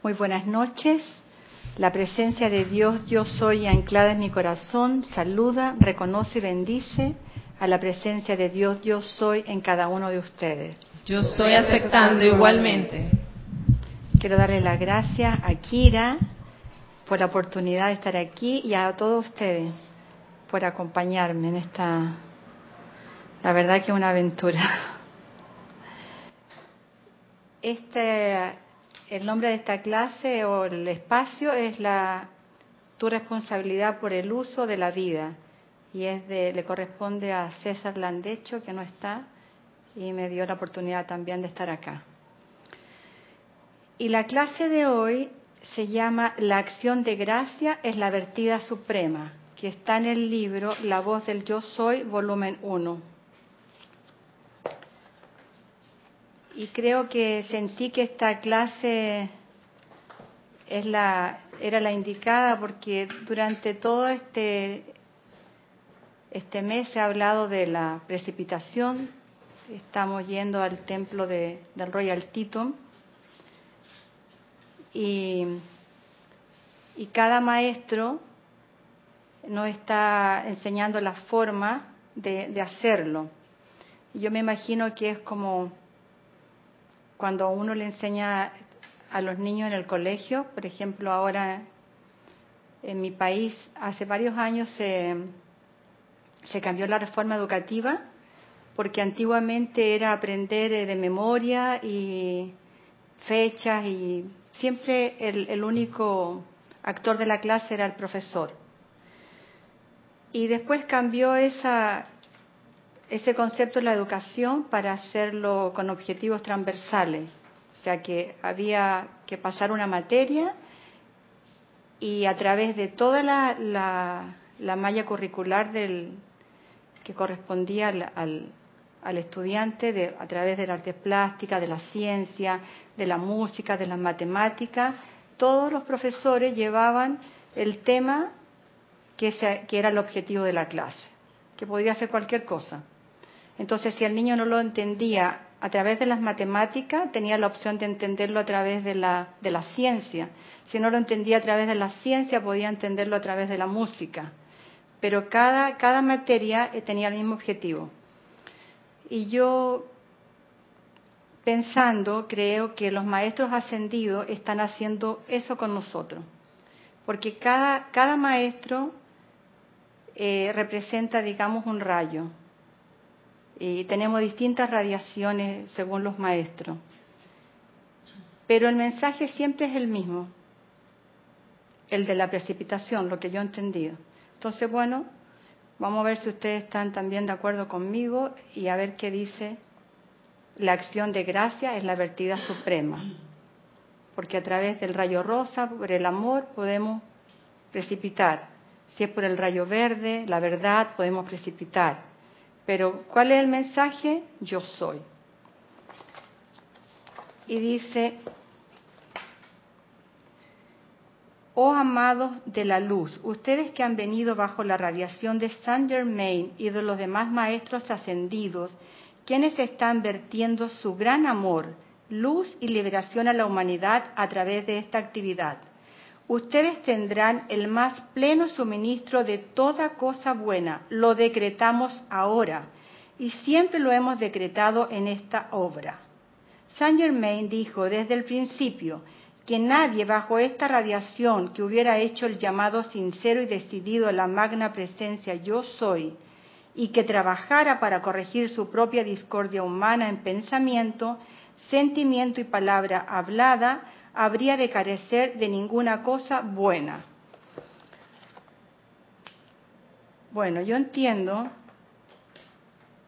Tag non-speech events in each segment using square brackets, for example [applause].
Muy buenas noches. La presencia de Dios, yo soy anclada en mi corazón, saluda, reconoce y bendice a la presencia de Dios, yo soy en cada uno de ustedes. Yo estoy aceptando igualmente. Quiero darle las gracias a Kira por la oportunidad de estar aquí y a todos ustedes por acompañarme en esta, la verdad que es una aventura. Este, el nombre de esta clase o el espacio es la tu responsabilidad por el uso de la vida y es de, le corresponde a César Landecho que no está y me dio la oportunidad también de estar acá. Y la clase de hoy se llama La acción de gracia es la vertida suprema, que está en el libro La voz del yo soy, volumen 1. Y creo que sentí que esta clase es la, era la indicada porque durante todo este, este mes se ha hablado de la precipitación. Estamos yendo al templo de, del Royal y, y cada maestro nos está enseñando la forma de, de hacerlo. Yo me imagino que es como cuando uno le enseña a los niños en el colegio, por ejemplo, ahora en mi país hace varios años se, se cambió la reforma educativa porque antiguamente era aprender de memoria y fechas y siempre el, el único actor de la clase era el profesor. Y después cambió esa, ese concepto en la educación para hacerlo con objetivos transversales. O sea que había que pasar una materia y a través de toda la, la, la malla curricular del, que correspondía al, al, estudiante de, a través de la arte plástica, de la ciencia, de la música, de las matemáticas, todos los profesores llevaban el tema que, se, que era el objetivo de la clase, que podía ser cualquier cosa. Entonces, si el niño no lo entendía a través de las matemáticas, tenía la opción de entenderlo a través de la, de la ciencia. Si no lo entendía a través de la ciencia, podía entenderlo a través de la música. Pero cada, cada materia tenía el mismo objetivo. Y yo, pensando, creo que los maestros ascendidos están haciendo eso con nosotros. Porque cada, cada maestro eh, representa, digamos, un rayo. Y tenemos distintas radiaciones según los maestros. Pero el mensaje siempre es el mismo, el de la precipitación, lo que yo he entendido. Entonces, bueno, vamos a ver si ustedes están también de acuerdo conmigo y a ver qué dice la acción de gracia es la vertida suprema. Porque a través del rayo rosa, por el amor, podemos precipitar. Si es por el rayo verde, la verdad, podemos precipitar. Pero ¿cuál es el mensaje? Yo soy. Y dice, oh amados de la luz, ustedes que han venido bajo la radiación de Saint Germain y de los demás maestros ascendidos, quienes están vertiendo su gran amor, luz y liberación a la humanidad a través de esta actividad ustedes tendrán el más pleno suministro de toda cosa buena. Lo decretamos ahora y siempre lo hemos decretado en esta obra. Saint Germain dijo desde el principio que nadie bajo esta radiación que hubiera hecho el llamado sincero y decidido a la magna presencia yo soy y que trabajara para corregir su propia discordia humana en pensamiento, sentimiento y palabra hablada, habría de carecer de ninguna cosa buena. Bueno, yo entiendo,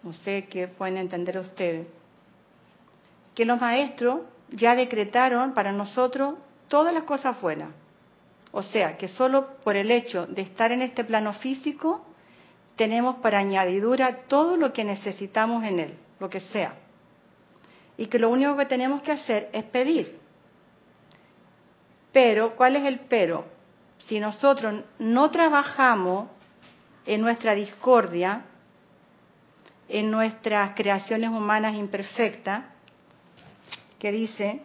no sé qué pueden entender ustedes, que los maestros ya decretaron para nosotros todas las cosas buenas. O sea, que solo por el hecho de estar en este plano físico, tenemos para añadidura todo lo que necesitamos en él, lo que sea. Y que lo único que tenemos que hacer es pedir. Pero, ¿cuál es el pero? Si nosotros no trabajamos en nuestra discordia, en nuestras creaciones humanas imperfectas, que dice,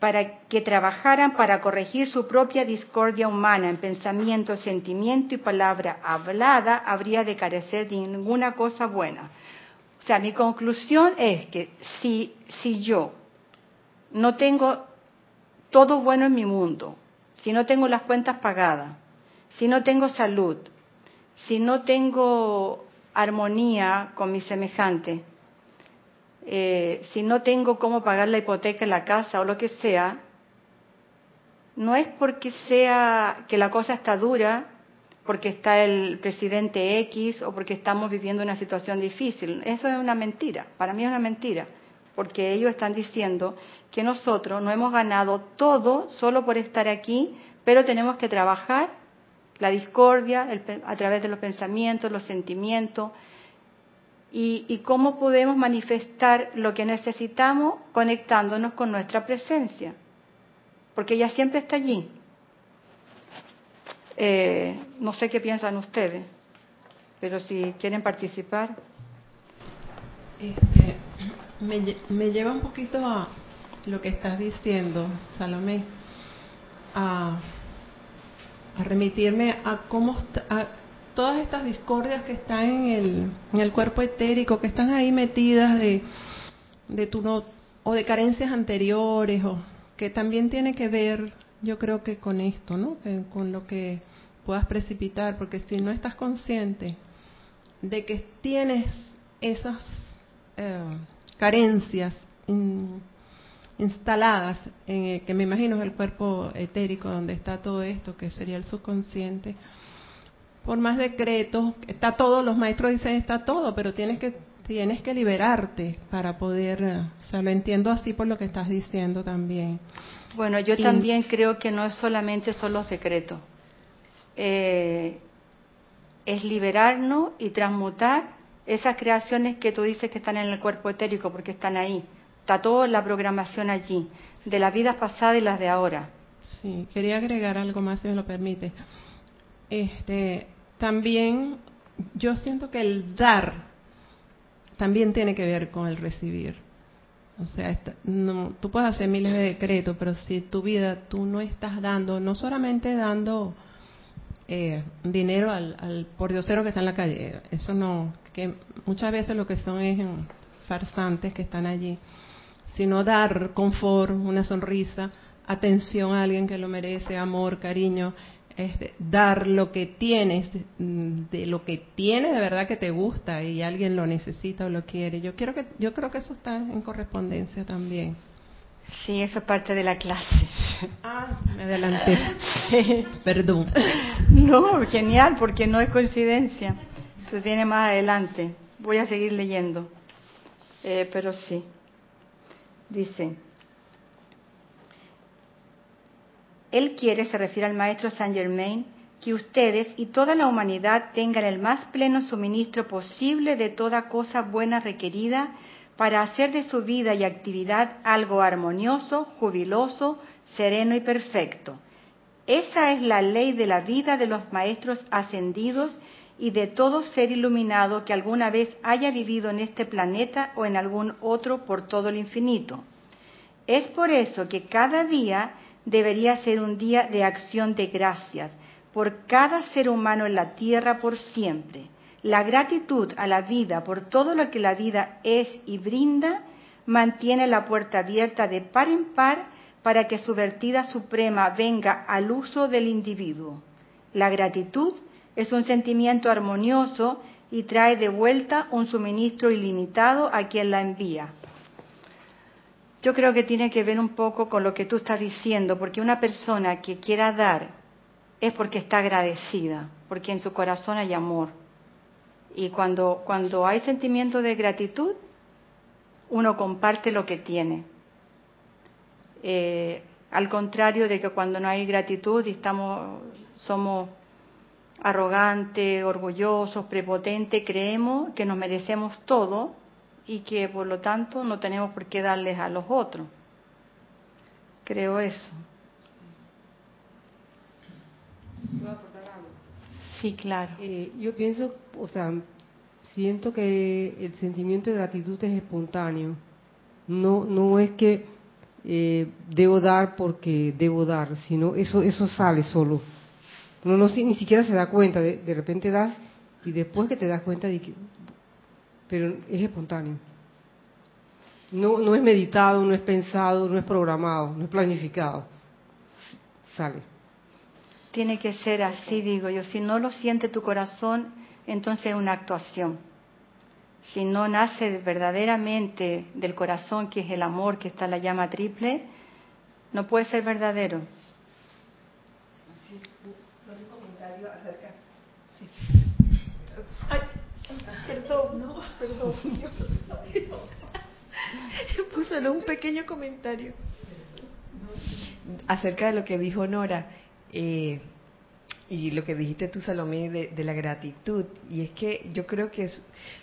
para que trabajaran para corregir su propia discordia humana en pensamiento, sentimiento y palabra hablada, habría de carecer de ninguna cosa buena. Sea, mi conclusión es que si, si yo no tengo todo bueno en mi mundo, si no tengo las cuentas pagadas, si no tengo salud, si no tengo armonía con mi semejante, eh, si no tengo cómo pagar la hipoteca en la casa o lo que sea, no es porque sea que la cosa está dura, porque está el presidente X o porque estamos viviendo una situación difícil. Eso es una mentira, para mí es una mentira, porque ellos están diciendo que nosotros no hemos ganado todo solo por estar aquí, pero tenemos que trabajar la discordia a través de los pensamientos, los sentimientos, y, cómo podemos manifestar lo que necesitamos conectándonos con nuestra presencia, porque ella siempre está allí. Eh, no sé qué piensan ustedes, pero si quieren participar. Este, me, lleva un poquito a lo que estás diciendo, Salomé, a, a remitirme a cómo, todas estas discordias que están en el, en el cuerpo etérico, que están ahí metidas de, de tu no, o de carencias anteriores, o que también tiene que ver, yo creo que con esto, ¿no? con lo que puedas precipitar, porque si no estás consciente de que tienes esas eh, carencias instaladas, en, que me imagino es el cuerpo etérico donde está todo esto, que sería el subconsciente, por más decretos, está todo, los maestros dicen está todo, pero tienes que tienes que liberarte para poder, o sea, lo entiendo así por lo que estás diciendo también. Bueno, yo también creo que no es solamente son los decretos, eh, es liberarnos y transmutar esas creaciones que tú dices que están en el cuerpo etérico, porque están ahí. Está toda la programación allí, de las vidas pasadas y las de ahora. Sí, quería agregar algo más, si me lo permite. Este, también yo siento que el dar también tiene que ver con el recibir. O sea, no, tú puedes hacer miles de decretos, pero si tu vida tú no estás dando, no solamente dando eh, dinero al, al pordiosero que está en la calle, eso no, que muchas veces lo que son es farsantes que están allí, sino dar confort, una sonrisa, atención a alguien que lo merece, amor, cariño, este, dar lo que tienes, mm, de lo que tienes de verdad que te gusta y alguien lo necesita o lo quiere. Yo quiero que yo creo que eso está en correspondencia también. Sí, eso es parte de la clase. Ah, me adelanté. Perdón. No, genial, porque no es coincidencia. Entonces viene más adelante. Voy a seguir leyendo. Eh, pero sí. Dice. Él quiere, se refiere al maestro Saint Germain, que ustedes y toda la humanidad tengan el más pleno suministro posible de toda cosa buena requerida para hacer de su vida y actividad algo armonioso, jubiloso, sereno y perfecto. Esa es la ley de la vida de los maestros ascendidos y de todo ser iluminado que alguna vez haya vivido en este planeta o en algún otro por todo el infinito. Es por eso que cada día debería ser un día de acción de gracias por cada ser humano en la tierra por siempre. La gratitud a la vida por todo lo que la vida es y brinda mantiene la puerta abierta de par en par para que su vertida suprema venga al uso del individuo. La gratitud es un sentimiento armonioso y trae de vuelta un suministro ilimitado a quien la envía. Yo creo que tiene que ver un poco con lo que tú estás diciendo, porque una persona que quiera dar es porque está agradecida, porque en su corazón hay amor. Y cuando, cuando hay sentimiento de gratitud, uno comparte lo que tiene. Eh, al contrario de que cuando no hay gratitud y estamos, somos arrogantes, orgullosos, prepotentes, creemos que nos merecemos todo y que por lo tanto no tenemos por qué darles a los otros. Creo eso. Sí, claro. Eh, yo pienso, o sea, siento que el sentimiento de gratitud es espontáneo. No, no es que eh, debo dar porque debo dar, sino eso eso sale solo. Uno no si- ni siquiera se da cuenta, de, de repente das y después que te das cuenta de que, pero es espontáneo. No no es meditado, no es pensado, no es programado, no es planificado. Sale. Tiene que ser así, digo yo. Si no lo siente tu corazón, entonces es una actuación. Si no nace verdaderamente del corazón, que es el amor, que está en la llama triple, no puede ser verdadero. Perdón, no, perdón. Pues solo un pequeño comentario acerca de lo que dijo Nora eh, y lo que dijiste tú, Salomé, de, de la gratitud. Y es que yo creo que es-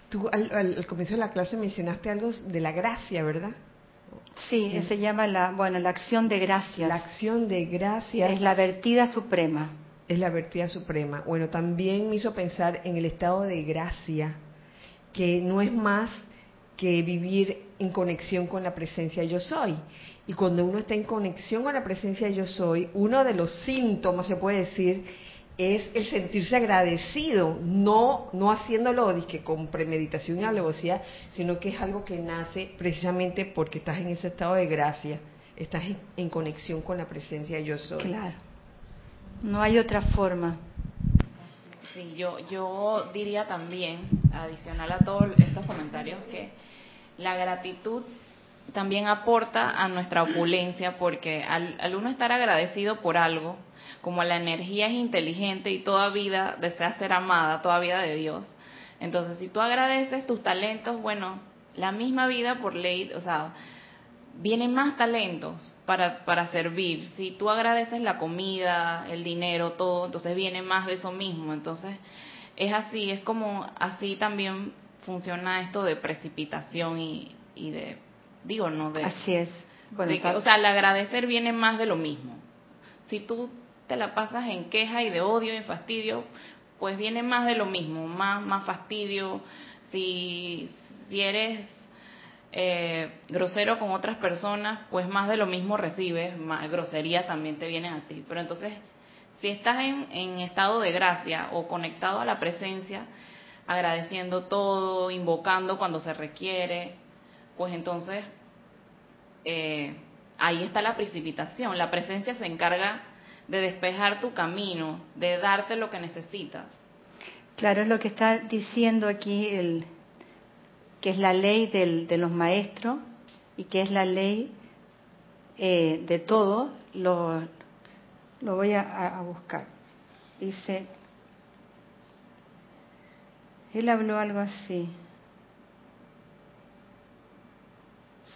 tú al, al- al comienzo de la clase mencionaste algo de la gracia, ¿verdad? Sí, se llama la, bueno, la acción de gracias. La acción de gracias es la vertida suprema. es la vertida suprema. Bueno, también me hizo pensar en el estado de gracia, que no es más que vivir en conexión con la presencia yo soy. Y cuando uno está en conexión con la presencia yo soy, uno de los síntomas, se puede decir, es el sentirse agradecido, no, no haciéndolo dizque, con premeditación y alevosía, sino que es algo que nace precisamente porque estás en ese estado de gracia, estás en, en conexión con la presencia yo soy. Claro. No hay otra forma. Sí, yo, yo diría también, adicional a todos estos comentarios, que la gratitud también aporta a nuestra opulencia, porque al, al uno estar agradecido por algo, como la energía es inteligente y toda vida desea ser amada, toda vida de Dios, entonces si tú agradeces tus talentos, bueno, la misma vida por ley, o sea, vienen más talentos para, para servir. Si tú agradeces la comida, el dinero, todo, entonces viene más de eso mismo. Entonces, es así, es como así también funciona esto de precipitación y, y de, digo, no de... Así es. Bueno, de que- o sea, el agradecer viene más de lo mismo. Si tú te la pasas en queja y de odio y en fastidio, pues viene más de lo mismo, más, más fastidio. Si, si eres eh, grosero con otras personas, pues más de lo mismo recibes, más grosería también te vienen a ti. Pero entonces, si estás en, en estado de gracia o conectado a la presencia, agradeciendo todo, invocando cuando se requiere, pues entonces eh, ahí está la precipitación. La presencia se encarga de despejar tu camino, de darte lo que necesitas. Claro, es lo que está diciendo aquí, el, que es la ley de los maestros y que es la ley eh, de todos. Lo, lo voy a- a buscar. Dice, él habló algo así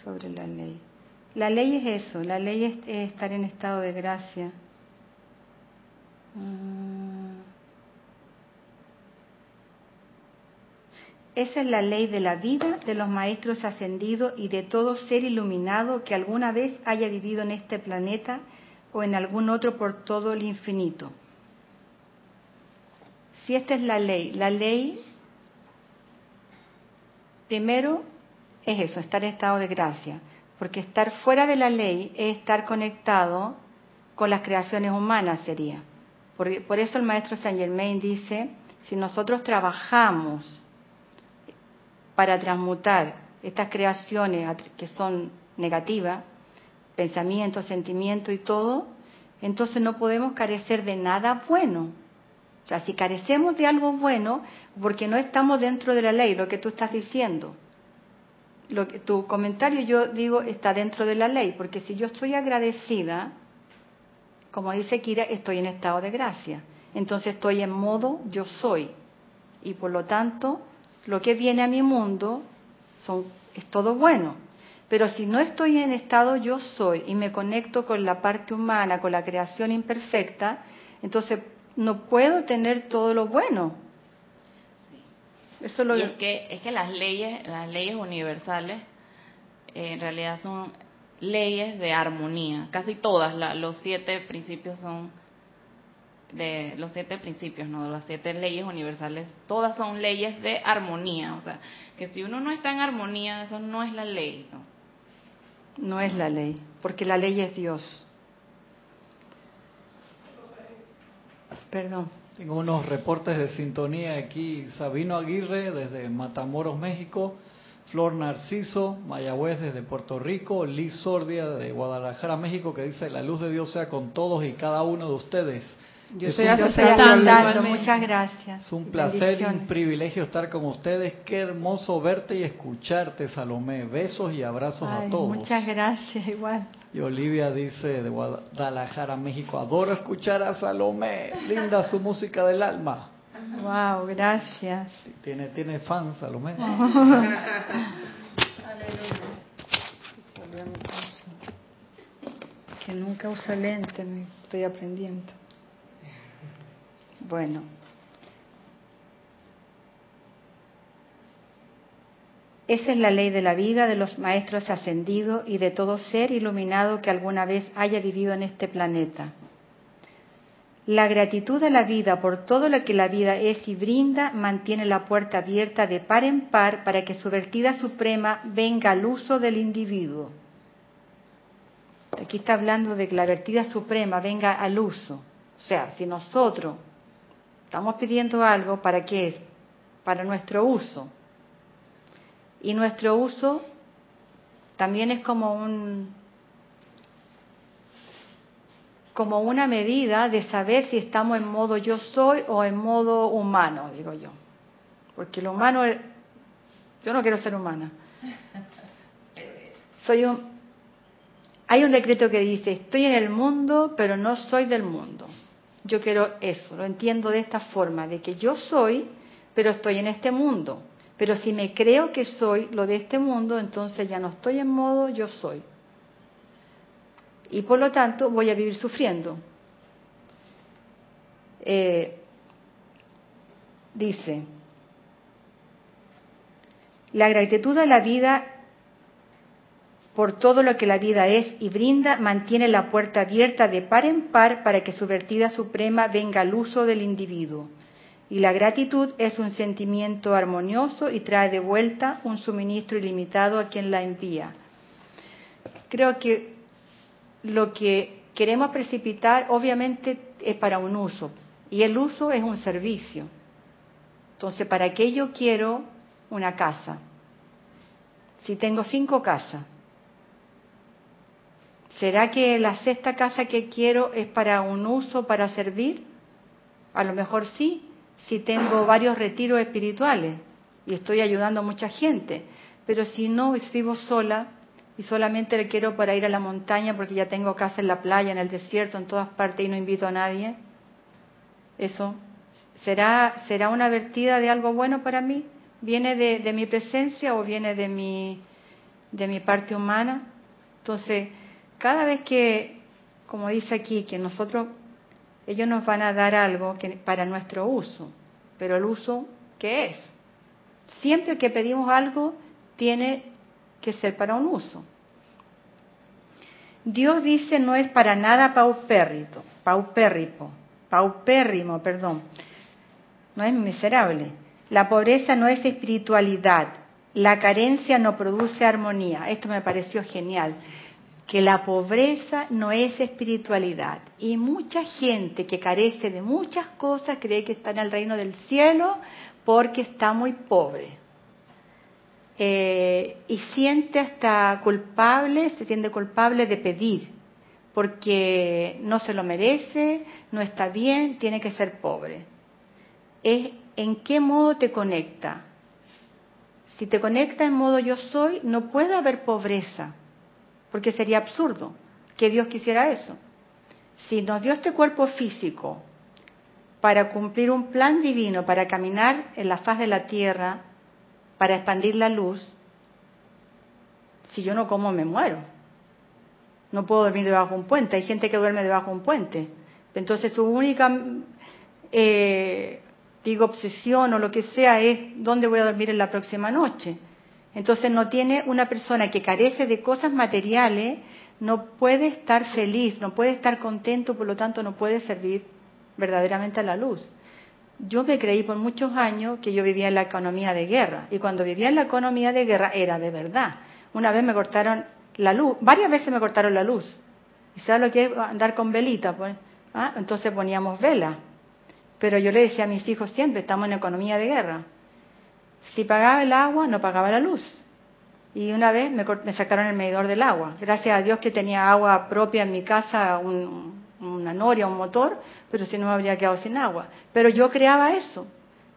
sobre la ley. La ley es eso, la ley es, es estar en estado de gracia. Mm. Esa es la ley de la vida de los maestros ascendidos y de todo ser iluminado que alguna vez haya vivido en este planeta o en algún otro por todo el infinito. Si esta es la ley, la ley primero es eso, estar en estado de gracia, porque estar fuera de la ley es estar conectado con las creaciones humanas sería. Por, por eso el maestro Saint Germain dice, si nosotros trabajamos para transmutar estas creaciones que son negativas, pensamientos, sentimientos y todo, entonces no podemos carecer de nada bueno. O sea, si carecemos de algo bueno, porque no estamos dentro de la ley, lo que tú estás diciendo. Lo que, tu comentario, yo digo, está dentro de la ley, porque si yo estoy agradecida, como dice Kira, estoy en estado de gracia. Entonces estoy en modo yo soy. Y por lo tanto, lo que viene a mi mundo son, es todo bueno. Pero si no estoy en estado yo soy y me conecto con la parte humana, con la creación imperfecta, entonces no puedo tener todo lo bueno. Eso lo Y es que, es que las leyes, las leyes universales eh, en realidad son leyes de armonía. Casi todas, la- los siete principios son de los siete principios, no de las siete leyes universales, todas son leyes de armonía. O sea, que si uno no está en armonía, eso no es la ley. ¿no? No es la ley, porque la ley es Dios. Perdón. Tengo unos reportes de sintonía aquí. Sabino Aguirre desde Matamoros, México. Flor Narciso, Mayagüez desde Puerto Rico, Liz Sordia de Guadalajara, México, que dice, la luz de Dios sea con todos y cada uno de ustedes. Yo es un, aceptando, muchas gracias. Es un placer y un privilegio estar con ustedes. Qué hermoso verte y escucharte, Salomé. Besos y abrazos Ay, a todos. Muchas gracias, igual. Y Olivia dice de Guadalajara, México, adoro escuchar a Salomé. Linda su música del alma. Wow, gracias. Tiene, tiene fans, Salomé. que nunca usa lente, me estoy aprendiendo. Bueno. Esa es la ley de la vida de los maestros ascendidos y de todo ser iluminado que alguna vez haya vivido en este planeta. La gratitud a la vida por todo lo que la vida es y brinda mantiene la puerta abierta de par en par para que su vertida suprema venga al uso del individuo. Aquí está hablando de que la vertida suprema venga al uso. O sea, si nosotros estamos pidiendo algo, ¿para qué es? Para nuestro uso. Y nuestro uso también es como un como una medida de saber si estamos en modo yo soy o en modo humano, digo yo. Porque lo humano es, yo no quiero ser humana. Soy un hay un decreto que dice, estoy en el mundo, pero no soy del mundo. Yo quiero eso, lo entiendo de esta forma, de que yo soy, pero estoy en este mundo. Pero si me creo que soy lo de este mundo, entonces ya no estoy en modo yo soy. Y por lo tanto voy a vivir sufriendo. Eh, dice, la gratitud a la vida por todo lo que la vida es y brinda, mantiene la puerta abierta de par en par para que su vertida suprema venga al uso del individuo. Y la gratitud es un sentimiento armonioso y trae de vuelta un suministro ilimitado a quien la envía. Creo que lo que queremos precipitar obviamente es para un uso y el uso es un servicio. Entonces, ¿para qué yo quiero una casa? Si tengo cinco casas, ¿será que la sexta casa que quiero es para un uso, para servir? A lo mejor sí, si tengo varios retiros espirituales y estoy ayudando a mucha gente, pero si no, vivo sola, y solamente le quiero para ir a la montaña porque ya tengo casa en la playa, en el desierto, en todas partes y no invito a nadie. ¿Eso será, será una vertida de algo bueno para mí? ¿Viene de, de mi presencia o viene de mi, de mi parte humana? Entonces, cada vez que, como dice aquí, que nosotros, ellos nos van a dar algo que, para nuestro uso, pero el uso, ¿qué es? Siempre que pedimos algo, tiene que ser para un uso. Dios dice no es para nada paupérrito, paupérrimo, paupérrimo, perdón. No es miserable. La pobreza no es espiritualidad. La carencia no produce armonía. Esto me pareció genial. Que la pobreza no es espiritualidad. Y mucha gente que carece de muchas cosas cree que está en el reino del cielo porque está muy pobre. Eh, y siente hasta culpable, se siente culpable de pedir, porque no se lo merece, no está bien, tiene que ser pobre. Es en qué modo te conecta. Si te conecta en modo yo soy, no puede haber pobreza, porque sería absurdo que Dios quisiera eso. Si nos dio este cuerpo físico para cumplir un plan divino, para caminar en la faz de la tierra, para expandir la luz, si yo no como me muero. No puedo dormir debajo de un puente. Hay gente que duerme debajo de un puente. Entonces su única, eh, digo, obsesión o lo que sea es dónde voy a dormir en la próxima noche. Entonces no tiene una persona que carece de cosas materiales, no puede estar feliz, no puede estar contento, por lo tanto no puede servir verdaderamente a la luz. Yo me creí por muchos años que yo vivía en la economía de guerra y cuando vivía en la economía de guerra era de verdad. Una vez me cortaron la luz. Varias veces me cortaron la luz. ¿Y sabes lo que es andar con velita? Pues? ¿Ah? Entonces poníamos vela. Pero yo le decía a mis hijos siempre, estamos en economía de guerra. Si pagaba el agua, no pagaba la luz. Y una vez me, sacaron el medidor del agua. Gracias a Dios que tenía agua propia en mi casa, una noria, un motor, pero si no me habría quedado sin agua. Pero yo creaba eso.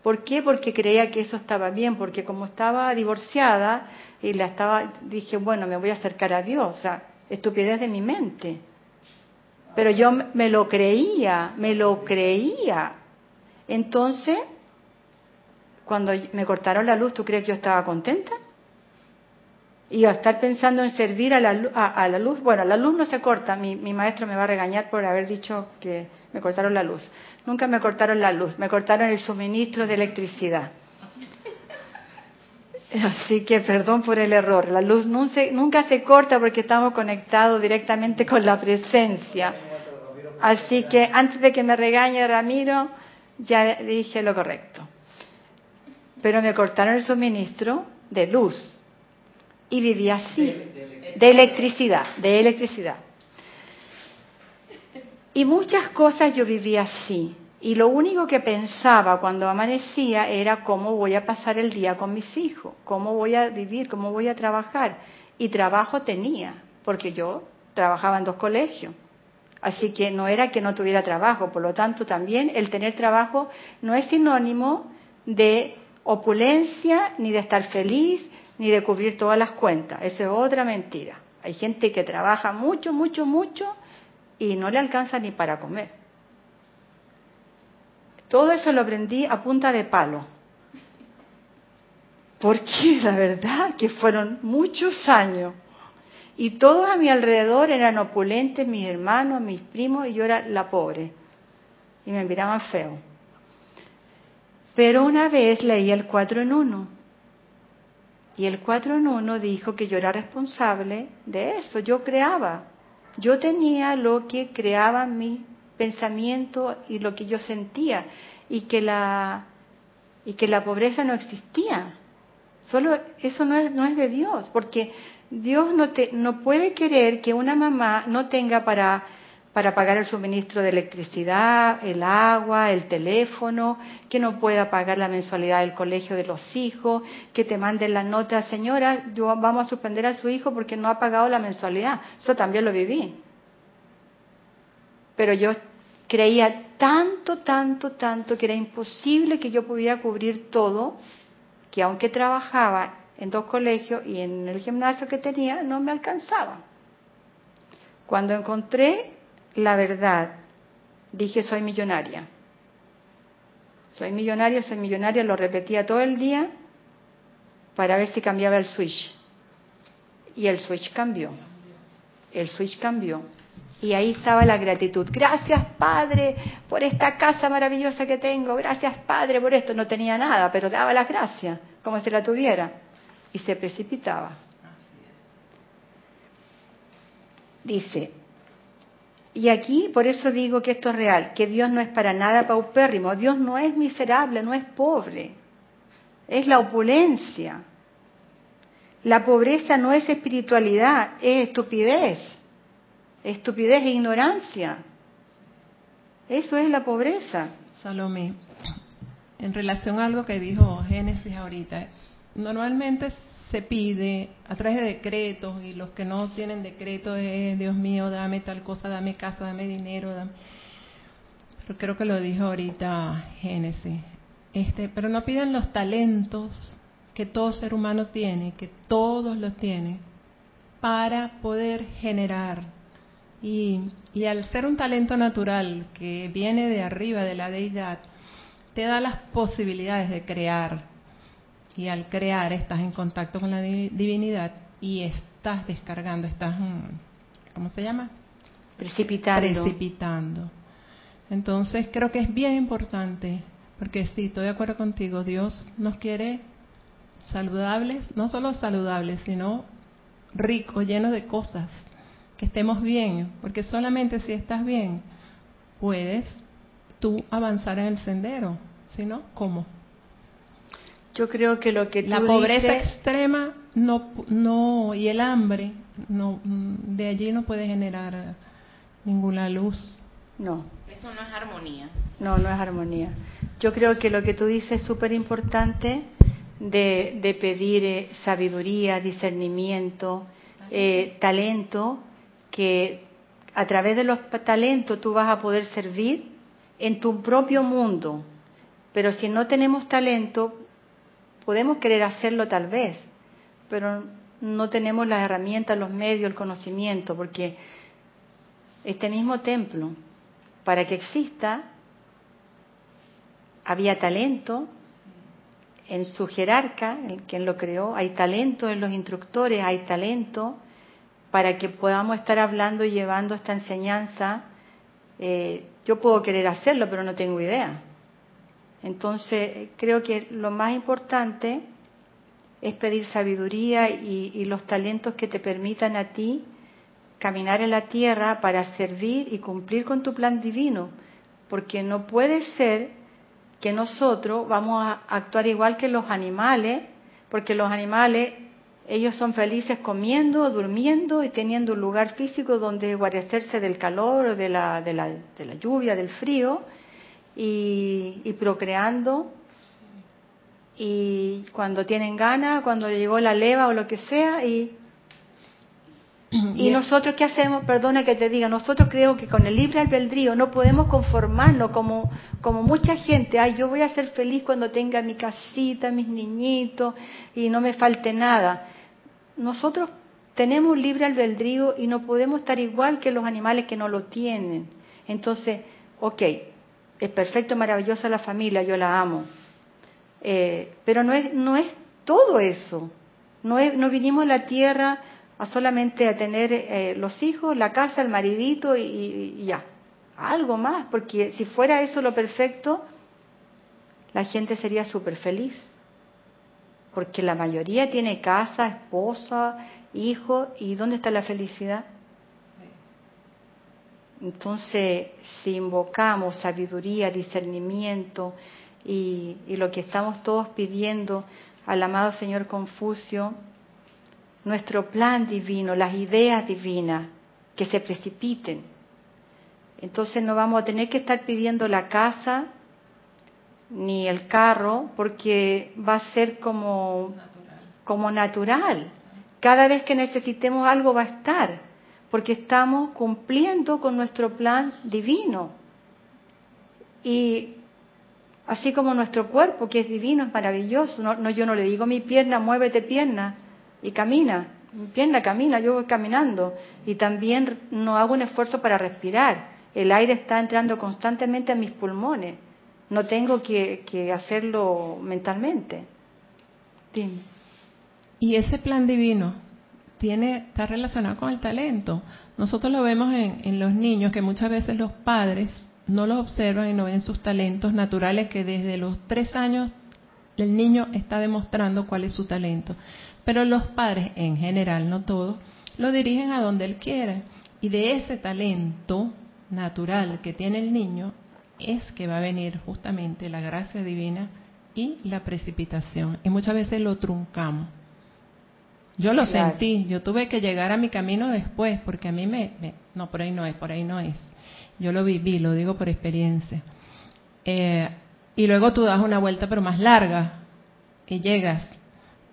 ¿Por qué? Porque creía que eso estaba bien, porque como estaba divorciada y la estaba, dije, bueno, me voy a acercar a Dios, o sea, estupidez de mi mente. Pero yo me lo creía, me lo creía. Entonces, cuando me cortaron la luz, ¿tú crees que yo estaba contenta? Y a estar pensando en servir a la, a, la luz, bueno, la luz no se corta, mi, mi, maestro me va a regañar por haber dicho que me cortaron la luz. Nunca me cortaron la luz, me cortaron el suministro de electricidad. [laughs] Así que perdón por el error. La luz nunca se corta porque estamos conectados directamente con la presencia. Así que antes de que me regañe Ramiro, ya dije lo correcto. Pero me cortaron el suministro de luz y viví así, de electricidad, de electricidad. Y muchas cosas yo vivía así. Y lo único que pensaba cuando amanecía era cómo voy a pasar el día con mis hijos, cómo voy a vivir, cómo voy a trabajar. Y trabajo tenía, porque yo trabajaba en dos colegios. Así que no era que no tuviera trabajo, por lo tanto también el tener trabajo no es sinónimo de opulencia, ni de estar feliz, ni de cubrir todas las cuentas. Esa es otra mentira. Hay gente que trabaja mucho, mucho, mucho y no le alcanza ni para comer. Todo eso lo aprendí a punta de palo. Porque [laughs] la verdad que fueron muchos años y todos a mi alrededor eran opulentes, mis hermanos, mis primos, y yo era la pobre. Y me miraban feo. Pero una vez leí el 4 en 1. Y el 4 en 1 dijo que yo era responsable de eso. Yo creaba. Yo tenía lo que creaba mi pensamiento y lo que yo sentía. Y que la, y que la pobreza no existía. Solo eso no es, no es de Dios. Porque Dios no, te, no puede querer que una mamá no tenga para, para pagar el suministro de electricidad, el agua, el teléfono, que no pueda pagar la mensualidad del colegio de los hijos, que te manden la nota, señora, yo, vamos a suspender a su hijo porque no ha pagado la mensualidad. Eso también lo viví. Pero yo creía tanto, tanto, tanto que era imposible que yo pudiera cubrir todo, que aunque trabajaba en dos colegios y en el gimnasio que tenía no me alcanzaba. Cuando encontré la verdad, dije soy millonaria. Soy millonaria, soy millonaria, lo repetía todo el día para ver si cambiaba el switch. Y el switch cambió. El switch cambió. Y ahí estaba la gratitud. Gracias, Padre, por esta casa maravillosa que tengo. Gracias, Padre, por esto. No tenía nada, pero daba las gracias, como si la tuviera y se precipitaba. Dice, y aquí por eso digo que esto es real, que Dios no es para nada paupérrimo, Dios no es miserable, no es pobre, es la opulencia. La pobreza no es espiritualidad, es estupidez, estupidez e ignorancia. Eso es la pobreza. Salomé, en relación a algo que dijo Génesis ahorita, normalmente se pide a través de decretos y los que no tienen decreto es Dios mío, dame tal cosa, dame casa, dame dinero, pero creo que lo dijo ahorita Génesis. Este, pero no piden los talentos que todo ser humano tiene, que todos los tienen, para poder generar. Y, y al ser un talento natural que viene de arriba de la deidad, te da las posibilidades de crear, y al crear estás en contacto con la divinidad y estás descargando, estás, mm, ¿cómo se llama? Precipitando. Precipitando. Entonces creo que es bien importante, porque sí, estoy de acuerdo contigo, Dios nos quiere saludables, no solo saludables, sino ricos, llenos de cosas, que estemos bien, porque solamente si estás bien puedes tú avanzar en el sendero, si no, ¿cómo? Yo creo que lo que la pobreza extrema no, no, y el hambre, no, mm, de allí no puede generar ninguna luz. No. Eso no es armonía. No, no es armonía. Yo creo que lo que tú dices es súper importante de, de, pedir eh, sabiduría, discernimiento, eh, talento, que a través de los talentos tú vas a poder servir en tu propio mundo. Pero si no tenemos talento, podemos querer hacerlo tal vez, pero no tenemos las herramientas, los medios, el conocimiento, porque este mismo templo, para que exista, había talento en su jerarca, en quien lo creó, hay talento en los instructores, hay talento para que podamos estar hablando y llevando esta enseñanza. Eh, yo puedo querer hacerlo, pero no tengo idea. Entonces, creo que lo más importante es pedir sabiduría y, y, los talentos que te permitan a ti caminar en la tierra para servir y cumplir con tu plan divino, porque no puede ser que nosotros vamos a actuar igual que los animales, porque los animales, ellos son felices comiendo, durmiendo y teniendo un lugar físico donde guarecerse del calor, de la, de la, de la lluvia, del frío, y, y procreando. Y cuando tienen ganas, cuando llegó la leva o lo que sea, y y [clears throat] nosotros, ¿qué hacemos? Perdona que te diga, nosotros creo que con el libre albedrío no podemos conformarnos como, como mucha gente. Ay, yo voy a ser feliz cuando tenga mi casita, mis niñitos y no me falte nada. Nosotros tenemos libre albedrío y no podemos estar igual que los animales que no lo tienen. Entonces, ok, es perfecto, maravillosa la familia, yo la amo. Eh, pero no es, no es todo eso. No, es, no vinimos a la tierra a solamente a tener eh, los hijos, la casa, el maridito y, y, ya. Algo más, porque si fuera eso lo perfecto, la gente sería súper feliz. Porque la mayoría tiene casa, esposa, hijo, ¿y dónde está la felicidad? Entonces, si invocamos sabiduría, discernimiento y, lo que estamos todos pidiendo al amado Señor Confucio, nuestro plan divino, las ideas divinas que se precipiten. Entonces no vamos a tener que estar pidiendo la casa ni el carro porque va a ser como natural. como natural. Cada vez que necesitemos algo va a estar, porque estamos cumpliendo con nuestro plan divino. Y así como nuestro cuerpo, que es divino, es maravilloso. No, no, yo no le digo mi pierna, muévete pierna, y camina, mi pierna camina, yo voy caminando y también no hago un esfuerzo para respirar. El aire está entrando constantemente a mis pulmones. No tengo que, que hacerlo mentalmente. Dime. Y ese plan divino tiene está relacionado con el talento. Nosotros lo vemos en, en los niños que muchas veces los padres no los observan y no ven sus talentos naturales que desde los tres años el niño está demostrando cuál es su talento. Pero los padres, en general, no todos, lo dirigen a donde él quiere. Y de ese talento natural que tiene el niño es que va a venir justamente la gracia divina y la precipitación. Y muchas veces lo truncamos. Yo lo claro. sentí, yo tuve que llegar a mi camino después, porque a mí me, me, No, por ahí no es, por ahí no es. Yo lo viví, lo digo por experiencia. Eh, y luego tú das una vuelta, pero más larga, y llegas.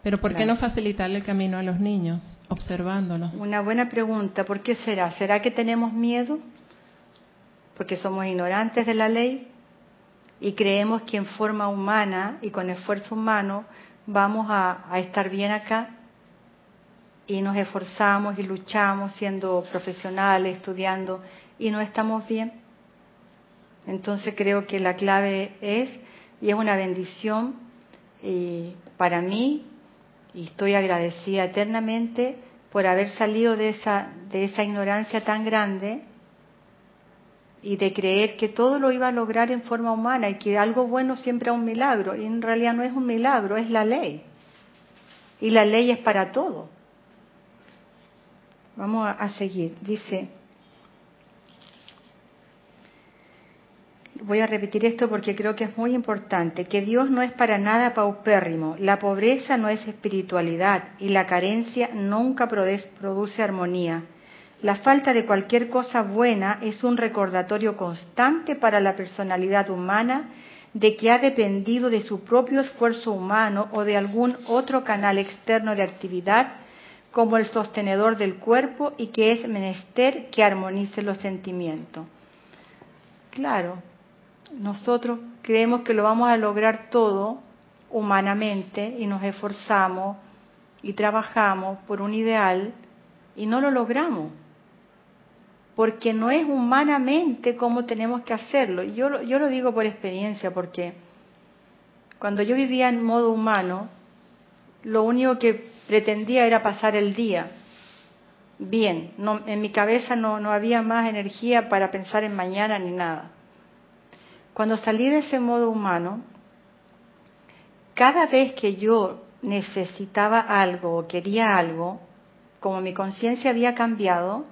Pero ¿por qué no facilitarle el camino a los niños, observándolos? Una buena pregunta. ¿Por qué será? ¿Será que tenemos miedo? Porque somos ignorantes de la ley y creemos que en forma humana y con esfuerzo humano vamos a, a estar bien acá y nos esforzamos y luchamos siendo profesionales, estudiando y no estamos bien. Entonces creo que la clave es, y es una bendición y para mí, y estoy agradecida eternamente por haber salido de esa, de esa ignorancia tan grande y de creer que todo lo iba a lograr en forma humana y que algo bueno siempre es un milagro. Y en realidad no es un milagro, es la ley. Y la ley es para todo. Vamos a seguir. Dice, voy a repetir esto porque creo que es muy importante, que Dios no es para nada paupérrimo, la pobreza no es espiritualidad y la carencia nunca produce armonía. La falta de cualquier cosa buena es un recordatorio constante para la personalidad humana de que ha dependido de su propio esfuerzo humano o de algún otro canal externo de actividad como el sostenedor del cuerpo y que es menester que armonice los sentimientos. Claro, nosotros creemos que lo vamos a lograr todo humanamente y nos esforzamos y trabajamos por un ideal y no lo logramos porque no es humanamente como tenemos que hacerlo. Yo, yo lo digo por experiencia, porque cuando yo vivía en modo humano, lo único que pretendía era pasar el día bien. En mi cabeza no, no había más energía para pensar en mañana ni nada. Cuando salí de ese modo humano, cada vez que yo necesitaba algo o quería algo, como mi conciencia había cambiado,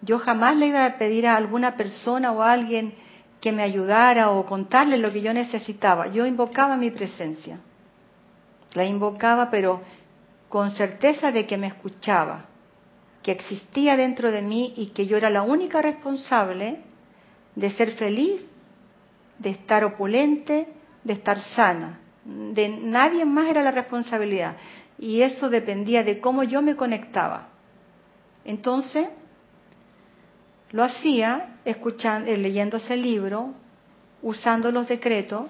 yo jamás le iba a pedir a alguna persona o a alguien que me ayudara o contarle lo que yo necesitaba. Yo invocaba mi presencia. La invocaba, pero con certeza de que me escuchaba, que existía dentro de mí y que yo era la única responsable de ser feliz, de estar opulente, de estar sana. De nadie más era la responsabilidad. Y eso dependía de cómo yo me conectaba. Entonces, lo hacía escuchando, eh, leyendo ese libro, usando los decretos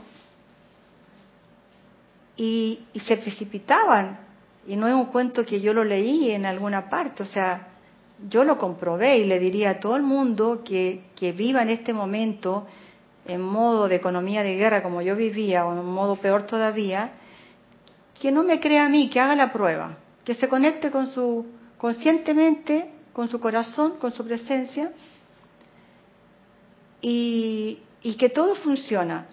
y, se precipitaban. Y no es un cuento que yo lo leí en alguna parte, o sea, yo lo comprobé y le diría a todo el mundo que, que viva en este momento en modo de economía de guerra como yo vivía o en un modo peor todavía, que no me crea a mí, que haga la prueba, que se conecte con su conscientemente, con su corazón, con su presencia y, que todo funciona.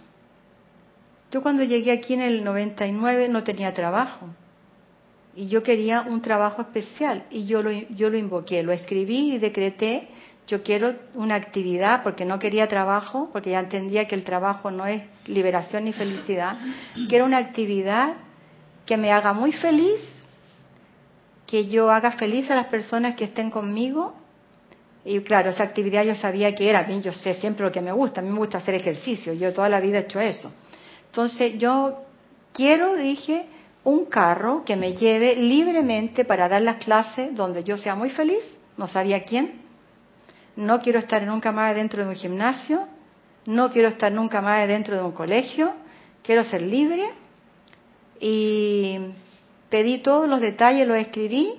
Yo cuando llegué aquí en el 99 no tenía trabajo y yo quería un trabajo especial y yo lo, yo lo invoqué, lo escribí y decreté, yo quiero una actividad porque no quería trabajo, porque ya entendía que el trabajo no es liberación ni felicidad, quiero una actividad que me haga muy feliz, que yo haga feliz a las personas que estén conmigo y claro, esa actividad yo sabía que era, mí yo sé siempre lo que me gusta, a mí me gusta hacer ejercicio, yo toda la vida he hecho eso. Entonces yo quiero, dije, un carro que me lleve libremente para dar las clases donde yo sea muy feliz, no sabía quién. No quiero estar nunca más dentro de un gimnasio, no quiero estar nunca más dentro de un colegio, quiero ser libre. Y pedí todos los detalles, los escribí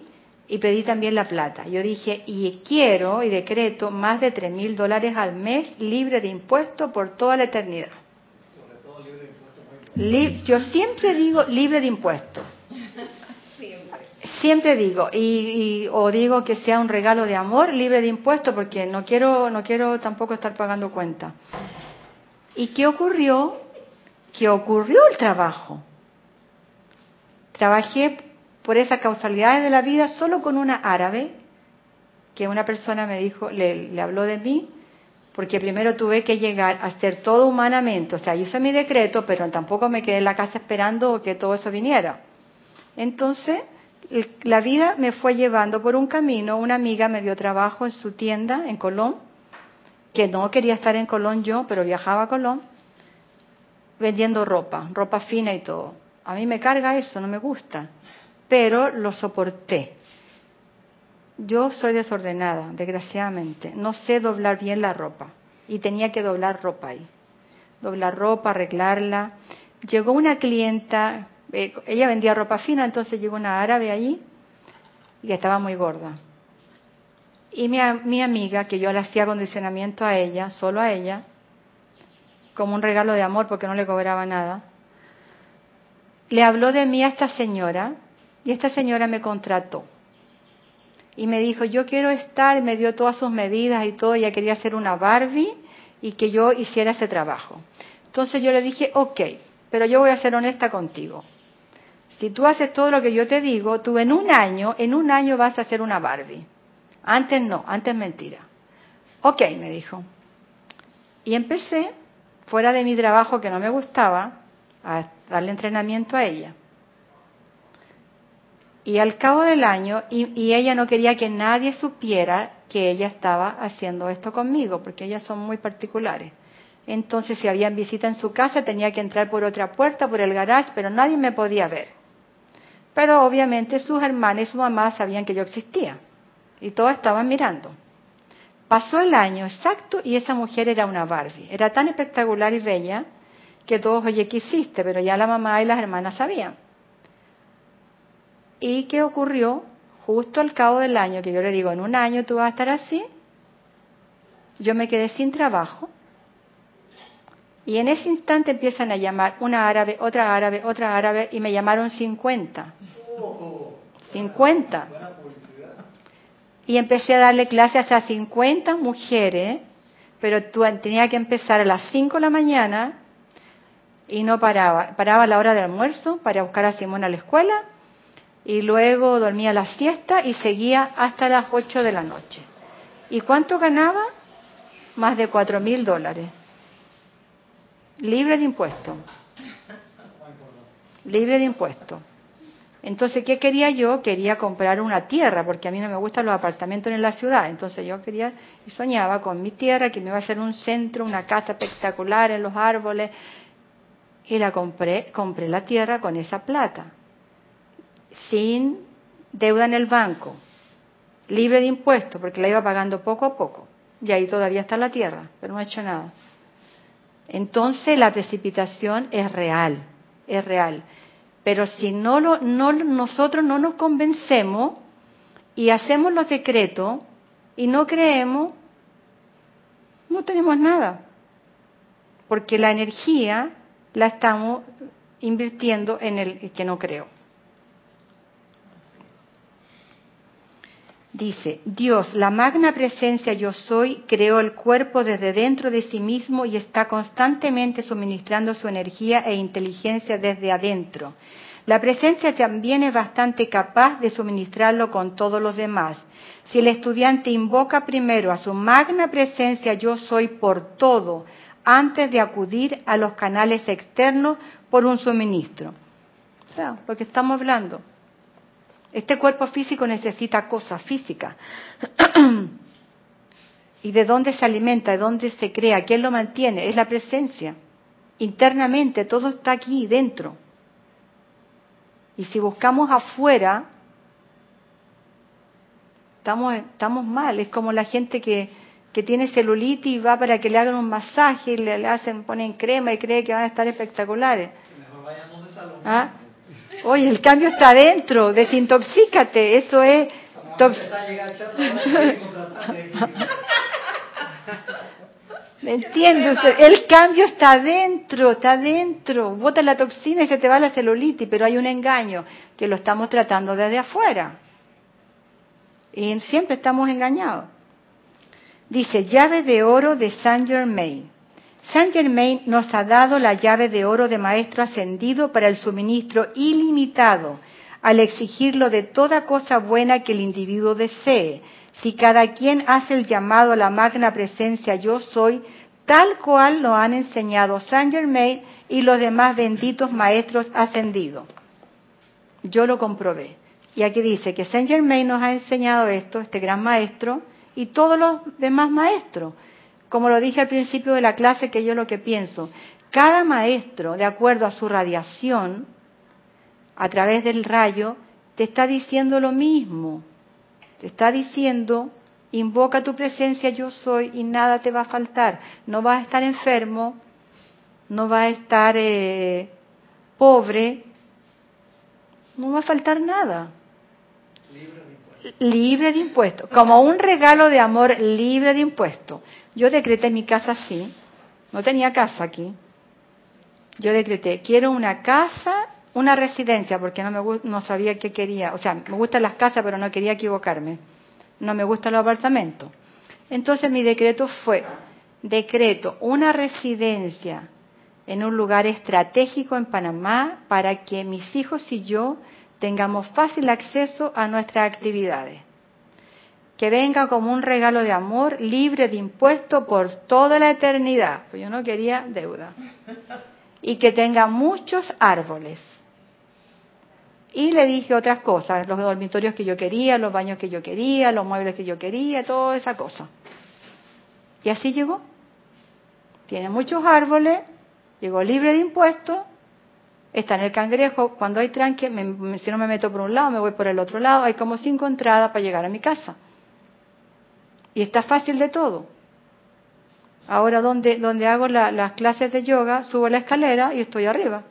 y pedí también la plata. Yo dije, y quiero y decreto más de tres mil dólares al mes libre de impuestos por toda la eternidad. Yo siempre digo libre de impuestos. Siempre digo, y, o digo que sea un regalo de amor libre de impuestos, porque no quiero, no quiero tampoco estar pagando cuenta. ¿Y qué ocurrió? Que ocurrió el trabajo. Trabajé por esas causalidades de la vida solo con una árabe, que una persona me dijo, le, habló de mí, porque primero tuve que llegar a hacer todo humanamente, o sea, hice mi decreto, pero tampoco me quedé en la casa esperando que todo eso viniera. Entonces, la vida me fue llevando por un camino, una amiga me dio trabajo en su tienda en Colón, que no quería estar en Colón yo, pero viajaba a Colón, vendiendo ropa, ropa fina y todo. A mí me carga eso, no me gusta pero lo soporté. Yo soy desordenada, desgraciadamente. No sé doblar bien la ropa y tenía que doblar ropa ahí. Doblar ropa, arreglarla. Llegó una clienta, eh, ella vendía ropa fina, entonces llegó una árabe allí y estaba muy gorda. Y mi, mi amiga, que yo le hacía acondicionamiento a ella, solo a ella, como un regalo de amor porque no le cobraba nada, le habló de mí a esta señora y esta señora me contrató. Y me dijo, yo quiero estar, me dio todas sus medidas y todo, ella quería hacer una Barbie y que yo hiciera ese trabajo. Entonces yo le dije, ok, pero yo voy a ser honesta contigo. Si tú haces todo lo que yo te digo, tú en un año, en un año vas a hacer una Barbie. Antes no, antes mentira. Ok, me dijo. Y empecé fuera de mi trabajo que no me gustaba a darle entrenamiento a ella. Y al cabo del año, y, ella no quería que nadie supiera que ella estaba haciendo esto conmigo, porque ellas son muy particulares. Entonces, si habían visita en su casa, tenía que entrar por otra puerta, por el garage, pero nadie me podía ver. Pero obviamente sus hermanas y su mamá sabían que yo existía. Y todos estaban mirando. Pasó el año exacto y esa mujer era una Barbie. Era tan espectacular y bella que todos, oye, ¿qué hiciste? Pero ya la mamá y las hermanas sabían. ¿Y qué ocurrió? Justo al cabo del año, que yo le digo, en un año tú vas a estar así, yo me quedé sin trabajo. Y en ese instante empiezan a llamar una árabe, otra árabe, otra árabe, y me llamaron 50. 50. Y empecé a darle clases a 50 mujeres, pero tenía que empezar a las 5 de la mañana y no paraba. Paraba a la hora del almuerzo para buscar a Simón a la escuela y luego dormía la siesta y seguía hasta las 8 de la noche. ¿Y cuánto ganaba? Más de cuatro mil dólares. Libre de impuestos. Libre de impuestos. Entonces, ¿qué quería yo? Quería comprar una tierra, porque a mí no me gustan los apartamentos en la ciudad. Entonces yo quería y soñaba con mi tierra, que me iba a hacer un centro, una casa espectacular en los árboles. Y la compré, compré la tierra con esa plata sin deuda en el banco, libre de impuestos, porque la iba pagando poco a poco. Y ahí todavía está la tierra, pero no ha hecho nada. Entonces la precipitación es real, es real. Pero si no, lo, no nosotros no nos convencemos y hacemos los decretos y no creemos, no tenemos nada. Porque la energía la estamos invirtiendo en el que no creo. Dice, Dios, la magna presencia yo soy, creó el cuerpo desde dentro de sí mismo y está constantemente suministrando su energía e inteligencia desde adentro. La presencia también es bastante capaz de suministrarlo con todos los demás. Si el estudiante invoca primero a su magna presencia yo soy por todo, antes de acudir a los canales externos por un suministro. O sea, lo que estamos hablando. Este cuerpo físico necesita cosas físicas. [clears throat] ¿Y de dónde se alimenta? ¿De dónde se crea? ¿Quién lo mantiene? Es la presencia. Internamente, todo está aquí dentro. Y si buscamos afuera, estamos, estamos mal. Es como la gente que, que tiene celulitis y va para que le hagan un masaje y le, hacen, ponen crema y cree que van a estar espectaculares. ¿Ah? Oye, el cambio está adentro, desintoxícate, eso es... ¿Me [laughs] entiendes? El cambio está adentro, está adentro. Bota la toxina y se te va la celulitis, pero hay un engaño que lo estamos tratando desde afuera. Y siempre estamos engañados. Dice, llave de oro de Saint Germain. Saint Germain nos ha dado la llave de oro de Maestro ascendido para el suministro ilimitado, al exigirlo de toda cosa buena que el individuo desee. Si cada quien hace el llamado a la magna presencia yo soy, tal cual lo han enseñado Saint Germain y los demás benditos maestros ascendidos. Yo lo comprobé. Y aquí dice que Saint Germain nos ha enseñado esto, este gran maestro, y todos los demás maestros como lo dije al principio de la clase, que yo lo que pienso, cada maestro, de acuerdo a su radiación, a través del rayo, te está diciendo lo mismo. Te está diciendo, invoca tu presencia, yo soy, y nada te va a faltar. No vas a estar enfermo, no vas a estar eh, pobre, no va a faltar nada. Libre de impuestos. Como un regalo de amor libre de impuestos. Yo decreté mi casa así, no tenía casa aquí. Yo decreté, quiero una casa, una residencia, porque no, me, no sabía qué quería. O sea, me gustan las casas, pero no quería equivocarme. No me gustan los apartamentos. Entonces mi decreto fue, decreto una residencia en un lugar estratégico en Panamá para que mis hijos y yo tengamos fácil acceso a nuestras actividades que venga como un regalo de amor libre de impuesto por toda la eternidad, pues yo no quería deuda, y que tenga muchos árboles. Y le dije otras cosas, los dormitorios que yo quería, los baños que yo quería, los muebles que yo quería, toda esa cosa. Y así llegó. Tiene muchos árboles, llegó libre de impuestos, está en el cangrejo, cuando hay tranque, si no me meto por un lado, me voy por el otro lado, hay como cinco entradas para llegar a mi casa. Y está fácil de todo. Ahora donde, donde hago las clases de yoga, subo la escalera y estoy arriba.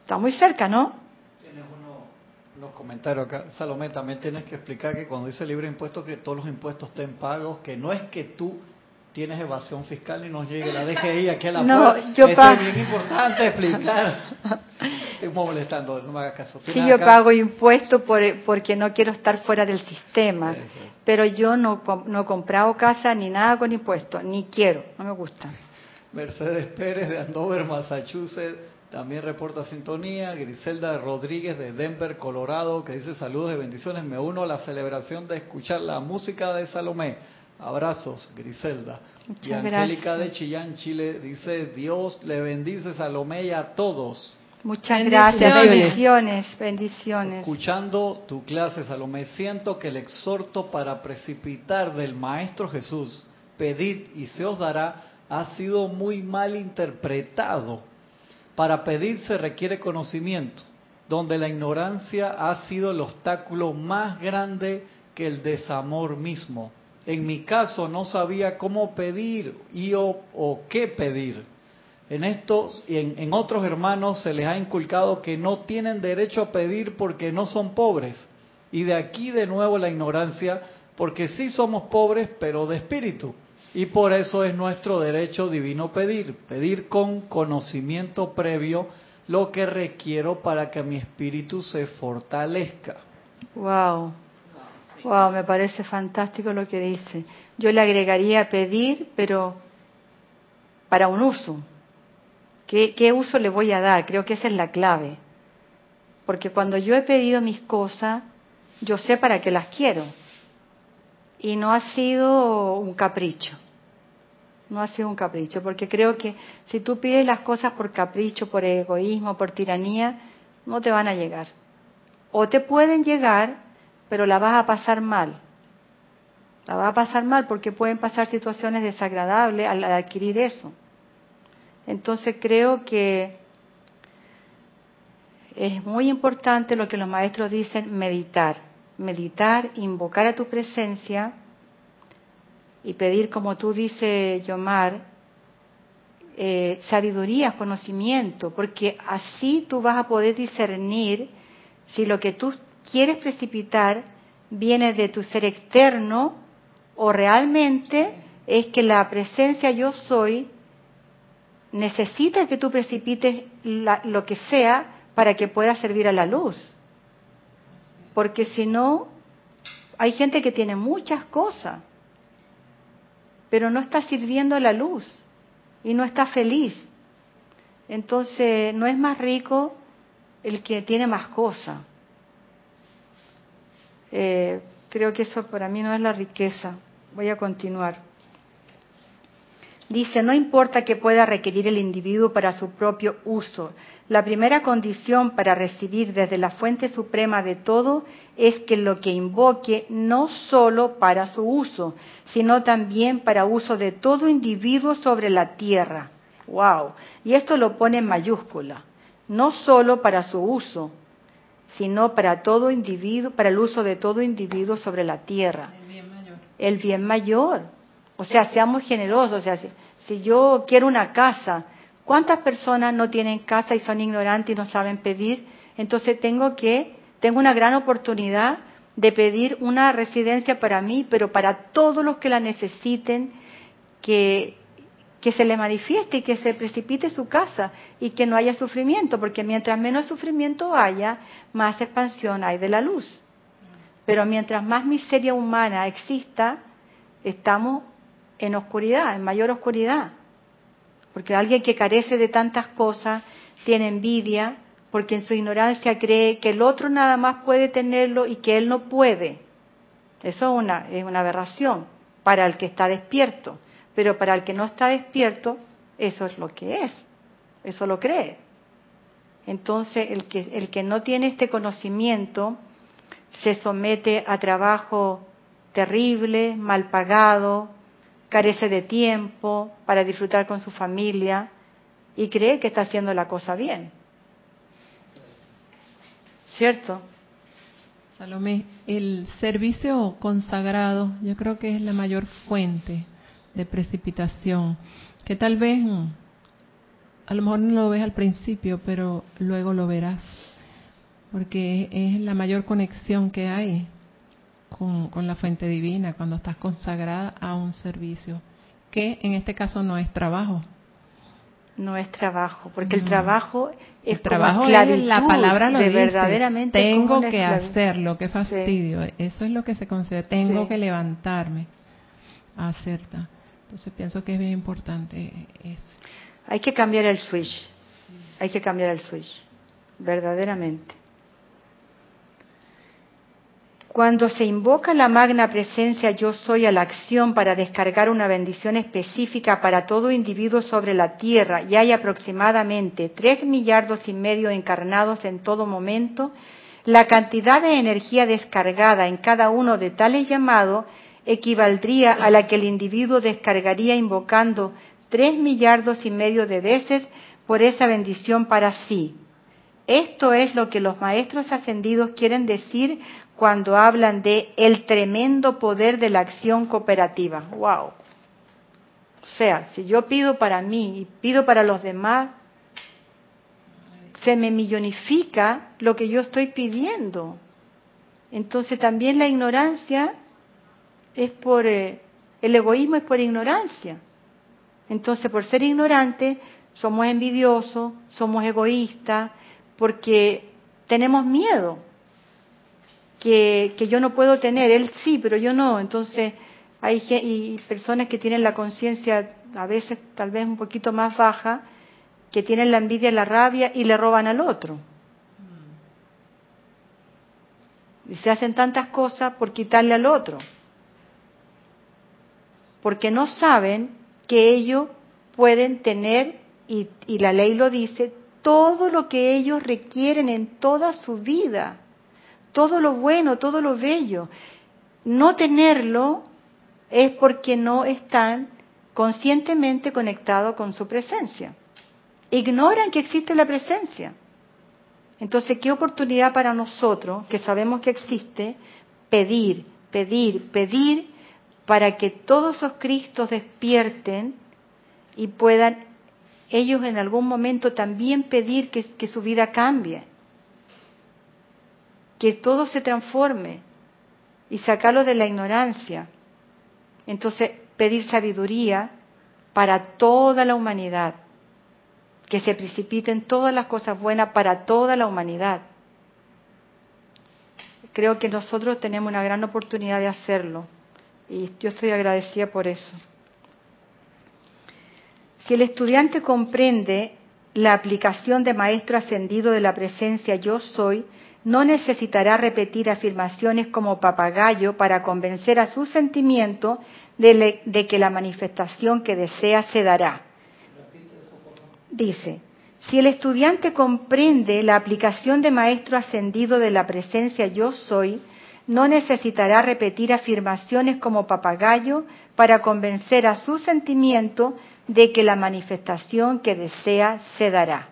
Está muy cerca, ¿no? Tienes unos comentarios acá. Salomé, también tienes que explicar que cuando dice libre impuesto, que todos los impuestos estén pagos, que no es que tú tienes evasión fiscal y nos llegue la DGI aquí a la [laughs] no, puerta. Yo Eso es bien importante explicar. Estoy molestando, no me hagas caso. Sí, yo pago impuestos por, porque no quiero estar fuera del sistema, pero yo no, no he comprado casa ni nada con impuestos, ni quiero, no me gusta. Mercedes Pérez de Andover, Massachusetts, también reporta sintonía. Griselda Rodríguez de Denver, Colorado, que dice saludos y bendiciones. Me uno a la celebración de escuchar la música de Salomé Abrazos, Griselda. y Angélica de Chillán, Chile, dice, Dios le bendice Salomé y a todos. Muchas gracias, bendiciones, bendiciones. Escuchando tu clase, Salomé, siento que el exhorto para precipitar del Maestro Jesús, pedid y se os dará, ha sido muy mal interpretado. Para pedir se requiere conocimiento, donde la ignorancia ha sido el obstáculo más grande que el desamor mismo. En mi caso no sabía cómo pedir y o, qué pedir. En estos y en, en, otros hermanos se les ha inculcado que no tienen derecho a pedir porque no son pobres. Y de aquí de nuevo la ignorancia, porque sí somos pobres, pero de espíritu. Y por eso es nuestro derecho divino pedir, pedir con conocimiento previo lo que requiero para que mi espíritu se fortalezca. Wow. Wow, me parece fantástico lo que dice. Yo le agregaría pedir, pero para un uso. ¿Qué, ¿Qué, uso le voy a dar? Creo que esa es la clave. Porque cuando yo he pedido mis cosas, yo sé para qué las quiero. Y no ha sido un capricho. No ha sido un capricho, porque creo que si tú pides las cosas por capricho, por egoísmo, por tiranía, no te van a llegar. O te pueden llegar, pero la vas a pasar mal. La vas a pasar mal porque pueden pasar situaciones desagradables al adquirir eso. Entonces creo que es muy importante lo que los maestros dicen, meditar. Meditar, invocar a tu presencia y pedir, como tú dices, Yomar, eh, sabiduría, conocimiento, porque así tú vas a poder discernir si lo que tú quieres precipitar viene de tu ser externo o realmente es que la presencia yo soy necesita que tú precipites lo que sea para que pueda servir a la luz. Porque si no, hay gente que tiene muchas cosas, pero no está sirviendo a la luz y no está feliz. Entonces, no es más rico el que tiene más cosas. Eh, creo que eso para mí no es la riqueza. Voy a continuar. Dice, no importa que pueda requerir el individuo para su propio uso. La primera condición para recibir desde la fuente suprema de todo es que lo que invoque no solo para su uso, sino también para uso de todo individuo sobre la tierra. Wow. Y esto lo pone en mayúscula. No solo para su uso, sino para todo individuo, para el uso de todo individuo sobre la tierra. El bien mayor. El bien mayor. O sea, seamos generosos. O sea, si, yo quiero una casa, ¿cuántas personas no tienen casa y son ignorantes y no saben pedir? Entonces tengo que, tengo una gran oportunidad de pedir una residencia para mí, pero para todos los que la necesiten, que que se le manifieste y que se precipite su casa y que no haya sufrimiento, porque mientras menos sufrimiento haya, más expansión hay de la luz. Pero mientras más miseria humana exista, estamos en oscuridad, en mayor oscuridad. Porque alguien que carece de tantas cosas tiene envidia, porque en su ignorancia cree que el otro nada más puede tenerlo y que él no puede. Eso es una, es una aberración para el que está despierto, pero para el que no está despierto, eso es lo que es, eso lo cree. Entonces, el que, el que no tiene este conocimiento se somete a trabajo terrible, mal pagado, carece de tiempo para disfrutar con su familia y cree que está haciendo la cosa bien. ¿Cierto? Salomé, el servicio consagrado yo creo que es la mayor fuente de precipitación, que tal vez mm, a lo mejor no lo ves al principio, pero luego lo verás, porque es la mayor conexión que hay con, con la fuente divina cuando estás consagrada a un servicio, que en este caso no es trabajo, no es trabajo, porque el trabajo es el trabajo como es la palabra lo de dice, verdaderamente tengo que hacerlo, qué fastidio, eso es lo que se considera, tengo Sí. que levantarme a hacer. Entonces pienso que es bien importante. Hay que cambiar el switch, hay que cambiar el switch, verdaderamente. Cuando se invoca la magna presencia yo soy a la acción para descargar una bendición específica para todo individuo sobre la tierra y hay aproximadamente tres millardos y medio encarnados en todo momento, la cantidad de energía descargada en cada uno de tales llamados equivaldría a la que el individuo descargaría invocando tres millardos y medio de veces por esa bendición para sí. Esto es lo que los maestros ascendidos quieren decir cuando hablan de el tremendo poder de la acción cooperativa. Wow. O sea, si yo pido para mí y pido para los demás, se me millonifica lo que yo estoy pidiendo. Entonces también la ignorancia es por eh, el egoísmo es por ignorancia. Entonces, por ser ignorante, somos envidiosos, somos egoístas, porque tenemos miedo que, que yo no puedo tener, él sí, pero yo no. Entonces, hay y personas que tienen la conciencia a veces tal vez un poquito más baja, que tienen la envidia y la rabia y le roban al otro. Y se hacen tantas cosas por quitarle al otro. Porque no saben que ellos pueden tener, y, y la ley lo dice, todo lo que ellos requieren en toda su vida, todo lo bueno, todo lo bello. No tenerlo es porque no están conscientemente conectados con su presencia. Ignoran que existe la presencia. Entonces, qué oportunidad para nosotros, que sabemos que existe, pedir, pedir, pedir para que todos esos Cristos despierten y puedan ellos en algún momento también pedir que, su vida cambie, que todo se transforme y sacarlo de la ignorancia. Entonces, pedir sabiduría para toda la humanidad, que se precipiten todas las cosas buenas para toda la humanidad. Creo que nosotros tenemos una gran oportunidad de hacerlo y yo estoy agradecida por eso. Si el estudiante comprende la aplicación de maestro ascendido de la presencia yo soy, no necesitará repetir afirmaciones como papagayo para convencer a su sentimiento de, de que la manifestación que desea se dará. Dice, si el estudiante comprende la aplicación de maestro ascendido de la presencia yo soy, no necesitará repetir afirmaciones como papagayo para convencer a su sentimiento de que la manifestación que desea se dará.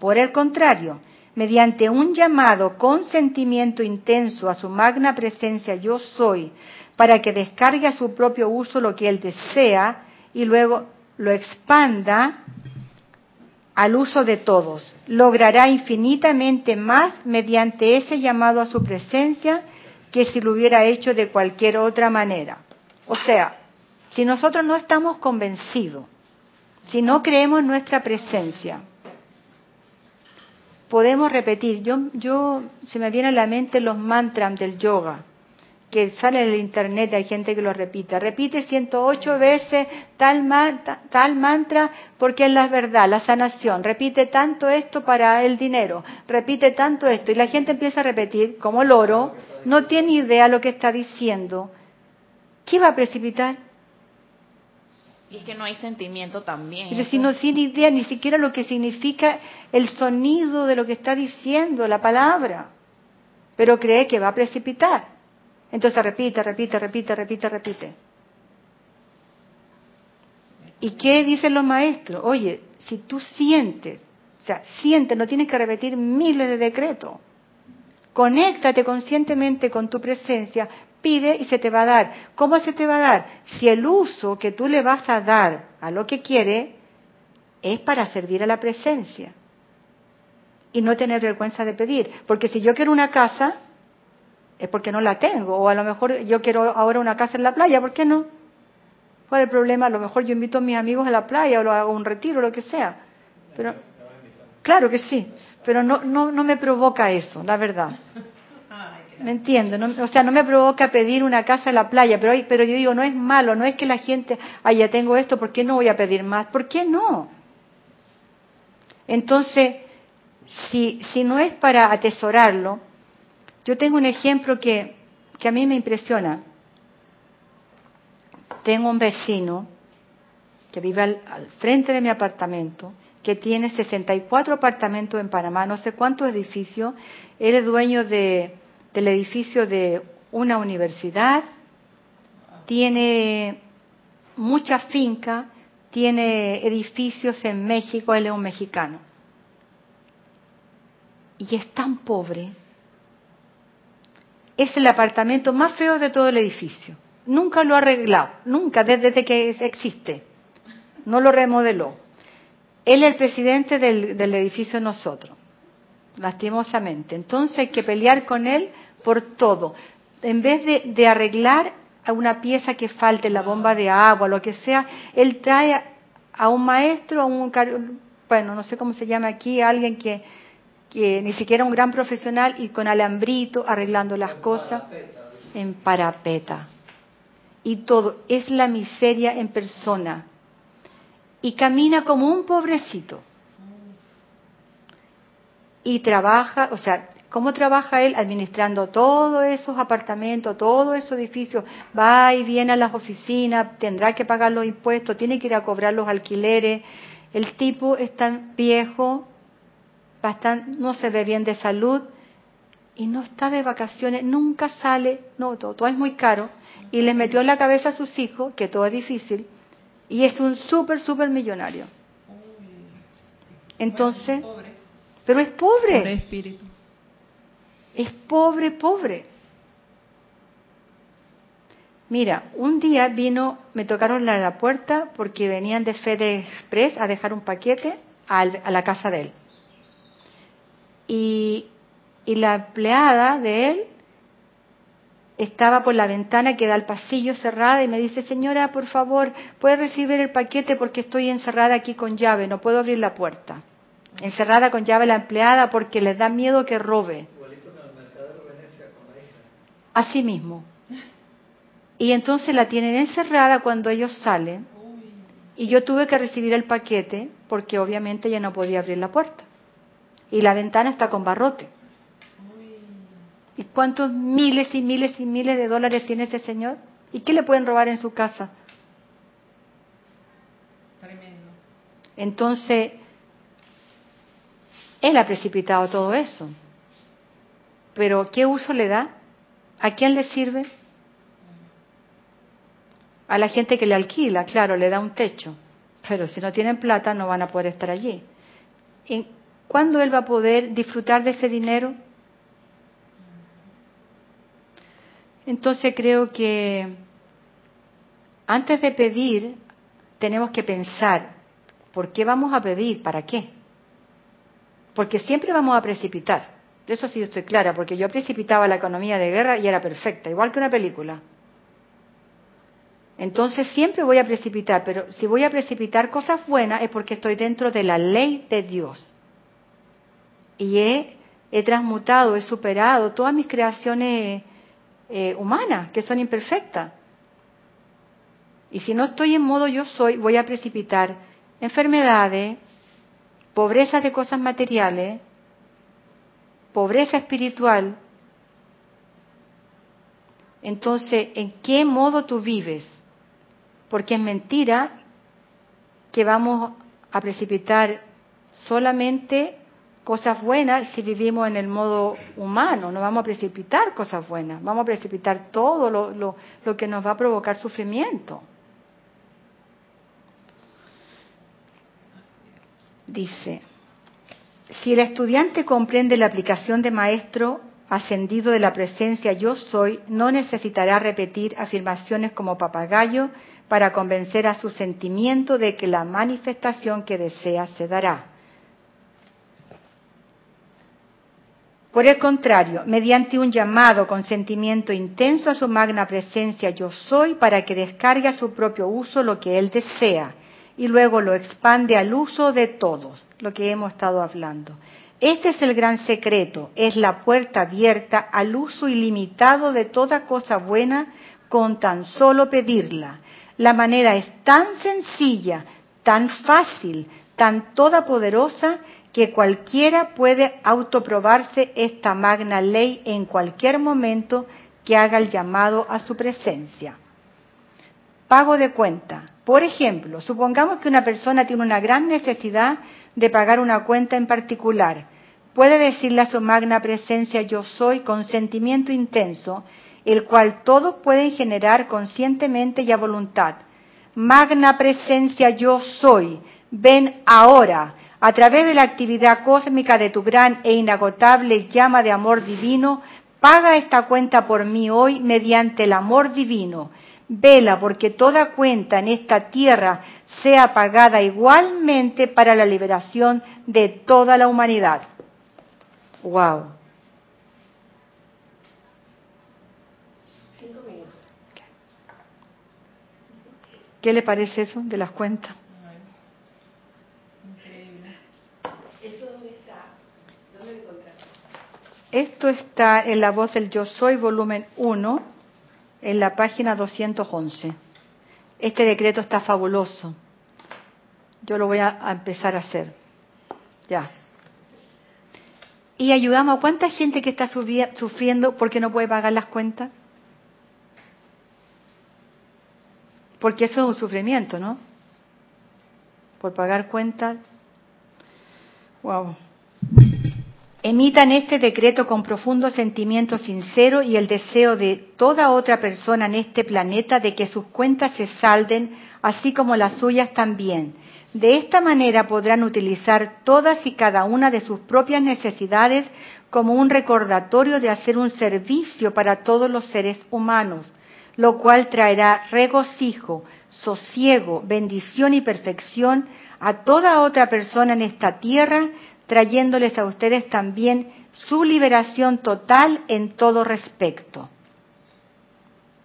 Por el contrario, mediante un llamado con sentimiento intenso a su magna presencia yo soy, para que descargue a su propio uso lo que él desea y luego lo expanda al uso de todos. Logrará infinitamente más mediante ese llamado a su presencia que si lo hubiera hecho de cualquier otra manera. O sea, si nosotros no estamos convencidos, si no creemos en nuestra presencia, podemos repetir. Yo, yo se me vienen a la mente los mantras del yoga, que que sale en el internet, hay gente que lo repite. Repite 108 veces tal, tal mantra porque es la verdad, la sanación. Repite tanto esto para el dinero. Repite tanto esto. Y la gente empieza a repetir como loro, no tiene idea lo que está diciendo. ¿Qué va a precipitar? Y es que no hay sentimiento también. Pero si no tiene idea ni siquiera lo que significa el sonido de lo que está diciendo, la palabra. Pero cree que va a precipitar. Entonces repite, repite, repite, repite, repite. ¿Y qué dicen los maestros? Oye, si tú sientes, o sea, sientes, no tienes que repetir miles de decretos. Conéctate conscientemente con tu presencia, pide y se te va a dar. ¿Cómo se te va a dar? Si el uso que tú le vas a dar a lo que quiere es para servir a la presencia y no tener vergüenza de pedir. Porque si yo quiero una casa, es porque no la tengo. O a lo mejor yo quiero ahora una casa en la playa, ¿por qué no? ¿Cuál es el problema? A lo mejor yo invito a mis amigos a la playa o lo hago un retiro, lo que sea. Pero, claro que sí, pero no, no, no me provoca eso, la verdad. ¿Me entiendo? o sea, no me provoca pedir una casa en la playa, pero, pero yo digo, no es malo, no es que la gente, ah, ya tengo esto, ¿por qué no voy a pedir más? ¿Por qué no? Entonces, si, si no es para atesorarlo, yo tengo un ejemplo que, que a mí me impresiona. Tengo un vecino que vive al, frente de mi apartamento, que tiene 64 apartamentos en Panamá, no sé cuántos edificios. Él es dueño de, del edificio de una universidad, tiene mucha finca, tiene edificios en México, él es un mexicano. Y es tan pobre es el apartamento más feo de todo el edificio. Nunca lo ha arreglado, nunca, desde que existe. No lo remodeló. Él es el presidente del, edificio nosotros, lastimosamente. Entonces hay que pelear con él por todo. En vez de, de arreglar a una pieza que falte, la bomba de agua, lo que sea, él trae a un maestro, a un, bueno, no sé cómo se llama aquí, a alguien que, que ni siquiera un gran profesional y con alambrito arreglando las cosas en parapeta. Y todo, es la miseria en persona. Y camina como un pobrecito. Y trabaja, o sea, ¿cómo trabaja él? Administrando todos esos apartamentos, todos esos edificios. Va y viene a las oficinas, tendrá que pagar los impuestos, tiene que ir a cobrar los alquileres. El tipo es tan viejo no se ve bien de salud y no está de vacaciones, nunca sale, no, todo, es muy caro, y le metió en la cabeza a sus hijos que todo es difícil, y es un súper, súper millonario. Entonces, pero es pobre. Pobre espíritu. Es pobre, pobre. Mira, un día vino, me tocaron la puerta porque venían de Fede Express a dejar un paquete a la casa de él y, la empleada de él estaba por la ventana que da al pasillo cerrada y me dice, señora, por favor, ¿puede recibir el paquete porque estoy encerrada aquí con llave, no puedo abrir la puerta? Encerrada con llave la empleada porque les da miedo que robe. Así mismo. Y entonces la tienen encerrada cuando ellos salen y yo tuve que recibir el paquete porque obviamente ella no podía abrir la puerta y la ventana está con barrote. ¿Y cuántos miles y miles y miles de dólares tiene ese señor? ¿Y qué le pueden robar en su casa? Tremendo. Entonces, él ha precipitado todo eso. Pero ¿qué uso le da? ¿A quién le sirve? A la gente que le alquila, claro, le da un techo. Pero si no tienen plata no van a poder estar allí. ¿Cuándo él va a poder disfrutar de ese dinero? Entonces creo que antes de pedir tenemos que pensar, ¿por qué vamos a pedir? ¿Para qué? Porque siempre vamos a precipitar. De eso sí estoy clara, porque yo precipitaba la economía de guerra y era perfecta, igual que una película. Entonces siempre voy a precipitar, pero si voy a precipitar cosas buenas es porque estoy dentro de la ley de Dios y he, transmutado, he superado todas mis creaciones eh, humanas, que son imperfectas. Y si no estoy en modo yo soy, voy a precipitar enfermedades, pobreza de cosas materiales, pobreza espiritual. Entonces, ¿en qué modo tú vives? Porque es mentira que vamos a precipitar solamente cosas buenas si vivimos en el modo humano, no vamos a precipitar cosas buenas, vamos a precipitar todo lo, lo que nos va a provocar sufrimiento. Dice, si el estudiante comprende la aplicación de maestro ascendido de la presencia yo soy, no necesitará repetir afirmaciones como papagayo para convencer a su sentimiento de que la manifestación que desea se dará. Por el contrario, mediante un llamado con sentimiento intenso a su magna presencia yo soy para que descargue a su propio uso lo que él desea y luego lo expande al uso de todos, lo que hemos estado hablando. Este es el gran secreto, es la puerta abierta al uso ilimitado de toda cosa buena con tan solo pedirla. La manera es tan sencilla, tan fácil, tan todopoderosa que cualquiera puede autoprobarse esta magna ley en cualquier momento que haga el llamado a su presencia. Pago de cuenta. Por ejemplo, supongamos que una persona tiene una gran necesidad de pagar una cuenta en particular. Puede decirle a su magna presencia yo soy con sentimiento intenso, el cual todos pueden generar conscientemente y a voluntad. Magna presencia yo soy, ven ahora, a través de la actividad cósmica de tu gran e inagotable llama de amor divino, paga esta cuenta por mí hoy mediante el amor divino Vela porque toda cuenta en esta tierra sea pagada igualmente para la liberación de toda la humanidad. Wow. ¿Qué le parece eso de las cuentas? Esto está en la voz del Yo Soy, volumen 1 en la página 211. Este decreto está fabuloso. Yo lo voy a, empezar a hacer. Ya. Y ayudamos a cuánta gente que está sufriendo porque no puede pagar las cuentas. Porque eso es un sufrimiento, ¿no? Por pagar cuentas. Wow. Emitan este decreto con profundo sentimiento sincero y el deseo de toda otra persona en este planeta de que sus cuentas se salden, así como las suyas también. De esta manera podrán utilizar todas y cada una de sus propias necesidades como un recordatorio de hacer un servicio para todos los seres humanos, lo cual traerá regocijo, sosiego, bendición y perfección a toda otra persona en esta tierra trayéndoles a ustedes también su liberación total en todo respecto.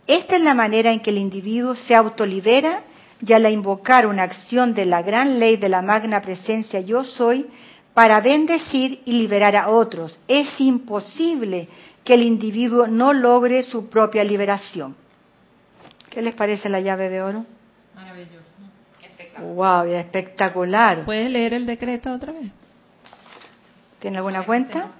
Esta es la manera en que el individuo se autolibera y al invocar una acción de la gran ley de la magna presencia yo soy para bendecir y liberar a otros. Es imposible que el individuo no logre su propia liberación. ¿Qué les parece la llave de oro? Maravilloso. Espectacular. Wow, espectacular. ¿Puedes leer el decreto otra vez? ¿Tiene alguna cuenta?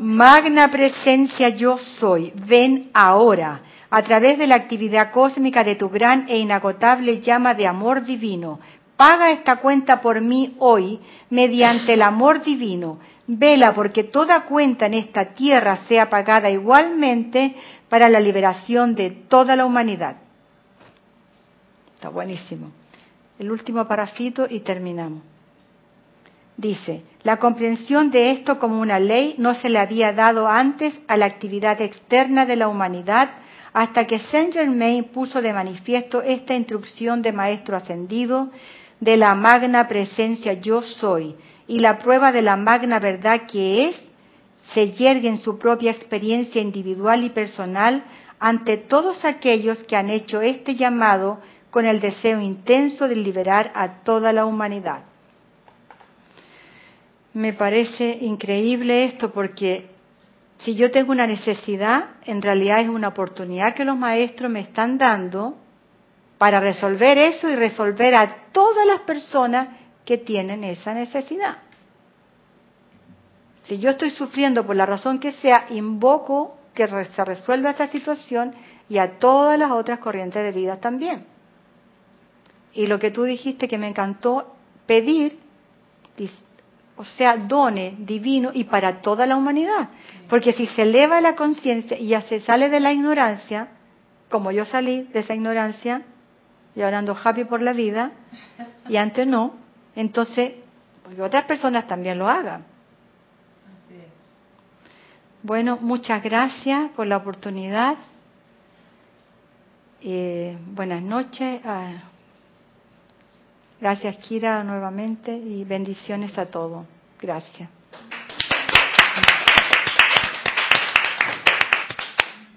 Magna presencia yo soy, ven ahora, a través de la actividad cósmica de tu gran e inagotable llama de amor divino. Paga esta cuenta por mí hoy mediante el amor divino. Vela porque toda cuenta en esta tierra sea pagada igualmente para la liberación de toda la humanidad. Está buenísimo. El último parafito y terminamos. Dice, la comprensión de esto como una ley no se le había dado antes a la actividad externa de la humanidad hasta que Saint Germain puso de manifiesto esta instrucción de Maestro Ascendido de la magna presencia yo soy y la prueba de la magna verdad que es se yergue en su propia experiencia individual y personal ante todos aquellos que han hecho este llamado con el deseo intenso de liberar a toda la humanidad. Me parece increíble esto porque si yo tengo una necesidad, en realidad es una oportunidad que los maestros me están dando para resolver eso y resolver a todas las personas que tienen esa necesidad. Si yo estoy sufriendo por la razón que sea, invoco que se resuelva esa situación y a todas las otras corrientes de vida también. Y lo que tú dijiste que me encantó, pedir, o sea, done divino y para toda la humanidad. Porque si se eleva la conciencia y ya se sale de la ignorancia, como yo salí de esa ignorancia, y ahora ando happy por la vida, y antes no, entonces pues, otras personas también lo hagan. Bueno, muchas gracias por la oportunidad. Eh, buenas noches. Gracias, Kira, nuevamente y bendiciones a todos. Gracias.